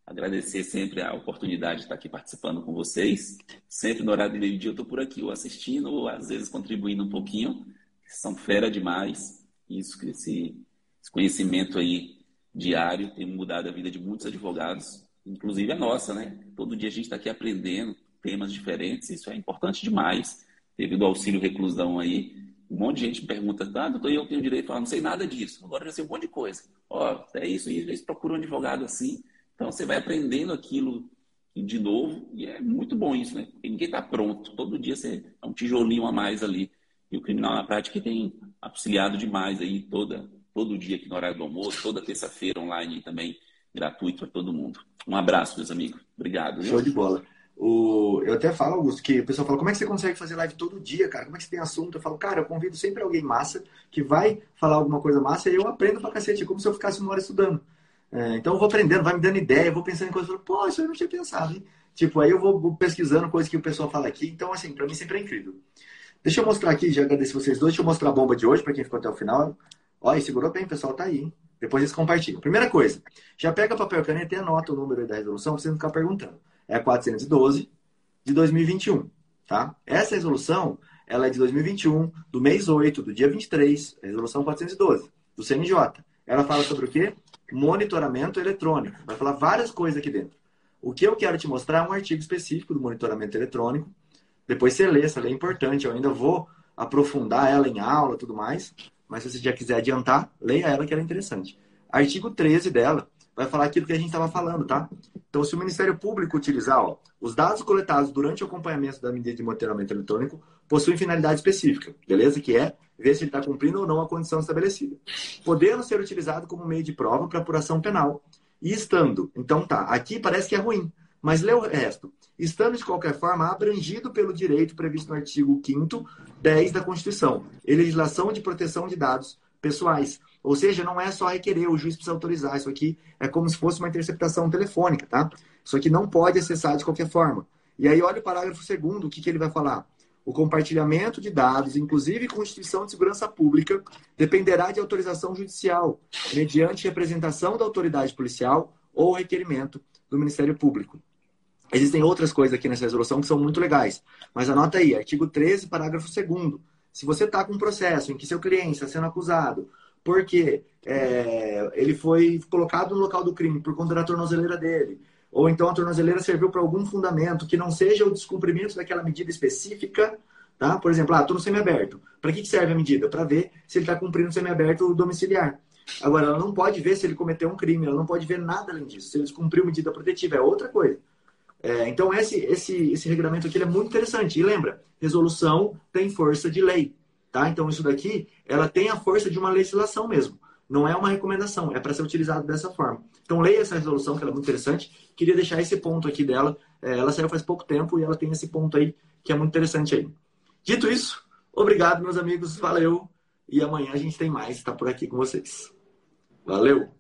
Agradecer sempre a oportunidade de estar aqui participando com vocês. Sempre no horário do meio-dia eu estou por aqui, ou assistindo, ou às vezes contribuindo um pouquinho são fera demais. Isso, esse, esse conhecimento aí diário tem mudado a vida de muitos advogados inclusive a nossa, né? Todo dia a gente está aqui aprendendo temas diferentes, isso é importante demais. Teve do auxílio reclusão aí, um monte de gente pergunta, ah, doutor, eu tenho direito a falar, não sei nada disso, agora já sei um monte de coisa. Ó, é isso, isso, isso, procura um advogado assim. Então você vai aprendendo aquilo de novo e é muito bom isso, né? Porque ninguém está pronto. Todo dia você é um tijolinho a mais ali. E o criminal na prática tem auxiliado demais aí toda, todo dia aqui no horário do almoço, toda terça-feira online também, gratuito para todo mundo. Um abraço, meus amigos. Obrigado. Viu? Show de bola. O, eu até falo, Augusto, que o pessoal fala, como é que você consegue fazer live todo dia, cara? Como é que você tem assunto? Eu falo, cara, eu convido sempre alguém massa que vai falar alguma coisa massa e eu aprendo pra cacete, como se eu ficasse uma hora estudando. É, então eu vou aprendendo, vai me dando ideia, eu vou pensando em coisas, eu falo, isso eu não tinha pensado, hein? Tipo, aí eu vou pesquisando coisas que o pessoal fala aqui. Então, assim, pra mim sempre é incrível. Deixa eu mostrar aqui, já agradeço vocês dois. Deixa eu mostrar a bomba de hoje para quem ficou até o final. Olha, segurou bem, o pessoal tá aí. Hein? Depois eles compartilham. Primeira coisa, já pega papel e caneta e anota o número da resolução para você não ficar perguntando. É 412 de 2021, tá? Essa resolução, ela é de 2021, do mês 8, do dia 23, resolução 412, do CNJ. Ela fala sobre o quê? Monitoramento eletrônico. Vai falar várias coisas aqui dentro. O que eu quero te mostrar é um artigo específico do monitoramento eletrônico, depois você lê, essa lei é importante. Eu ainda vou aprofundar ela em aula e tudo mais. Mas se você já quiser adiantar, leia ela que ela é interessante. Artigo 13 dela vai falar aquilo que a gente estava falando, tá? Então, se o Ministério Público utilizar ó, os dados coletados durante o acompanhamento da medida de monitoramento eletrônico, possuem finalidade específica, beleza? Que é ver se ele está cumprindo ou não a condição estabelecida. Podendo ser utilizado como meio de prova para apuração penal. E estando, então tá, aqui parece que é ruim, mas lê o resto. Estando, de qualquer forma, abrangido pelo direito previsto no artigo 5 10 da Constituição, e legislação de proteção de dados pessoais. Ou seja, não é só requerer, o juiz precisa autorizar. Isso aqui é como se fosse uma interceptação telefônica, tá? Isso aqui não pode acessar de qualquer forma. E aí, olha o parágrafo segundo, o que, que ele vai falar? O compartilhamento de dados, inclusive Constituição de Segurança Pública, dependerá de autorização judicial, mediante representação da autoridade policial ou requerimento do Ministério Público. Existem outras coisas aqui nessa resolução que são muito legais. Mas anota aí, artigo 13, parágrafo 2 Se você está com um processo em que seu cliente está sendo acusado porque é, ele foi colocado no local do crime por conta da tornozeleira dele, ou então a tornozeleira serviu para algum fundamento que não seja o descumprimento daquela medida específica, tá? Por exemplo, ah, estou no semiaberto. Para que, serve a medida? Para ver se ele está cumprindo o semiaberto domiciliar. Agora, ela não pode ver se ele cometeu um crime, ela não pode ver nada além disso. Se ele descumpriu medida protetiva, é outra coisa. É, então, esse, esse, esse regulamento aqui é muito interessante. E lembra, resolução tem força de lei. Tá? Então, isso daqui, ela tem a força de uma legislação mesmo. Não é uma recomendação, é para ser utilizado dessa forma. Então, leia essa resolução, que ela é muito interessante. Queria deixar esse ponto aqui dela. É, ela saiu faz pouco tempo e ela tem esse ponto aí, que é muito interessante aí. Dito isso, obrigado, meus amigos. Valeu. E amanhã a gente tem mais. Está por aqui com vocês. Valeu!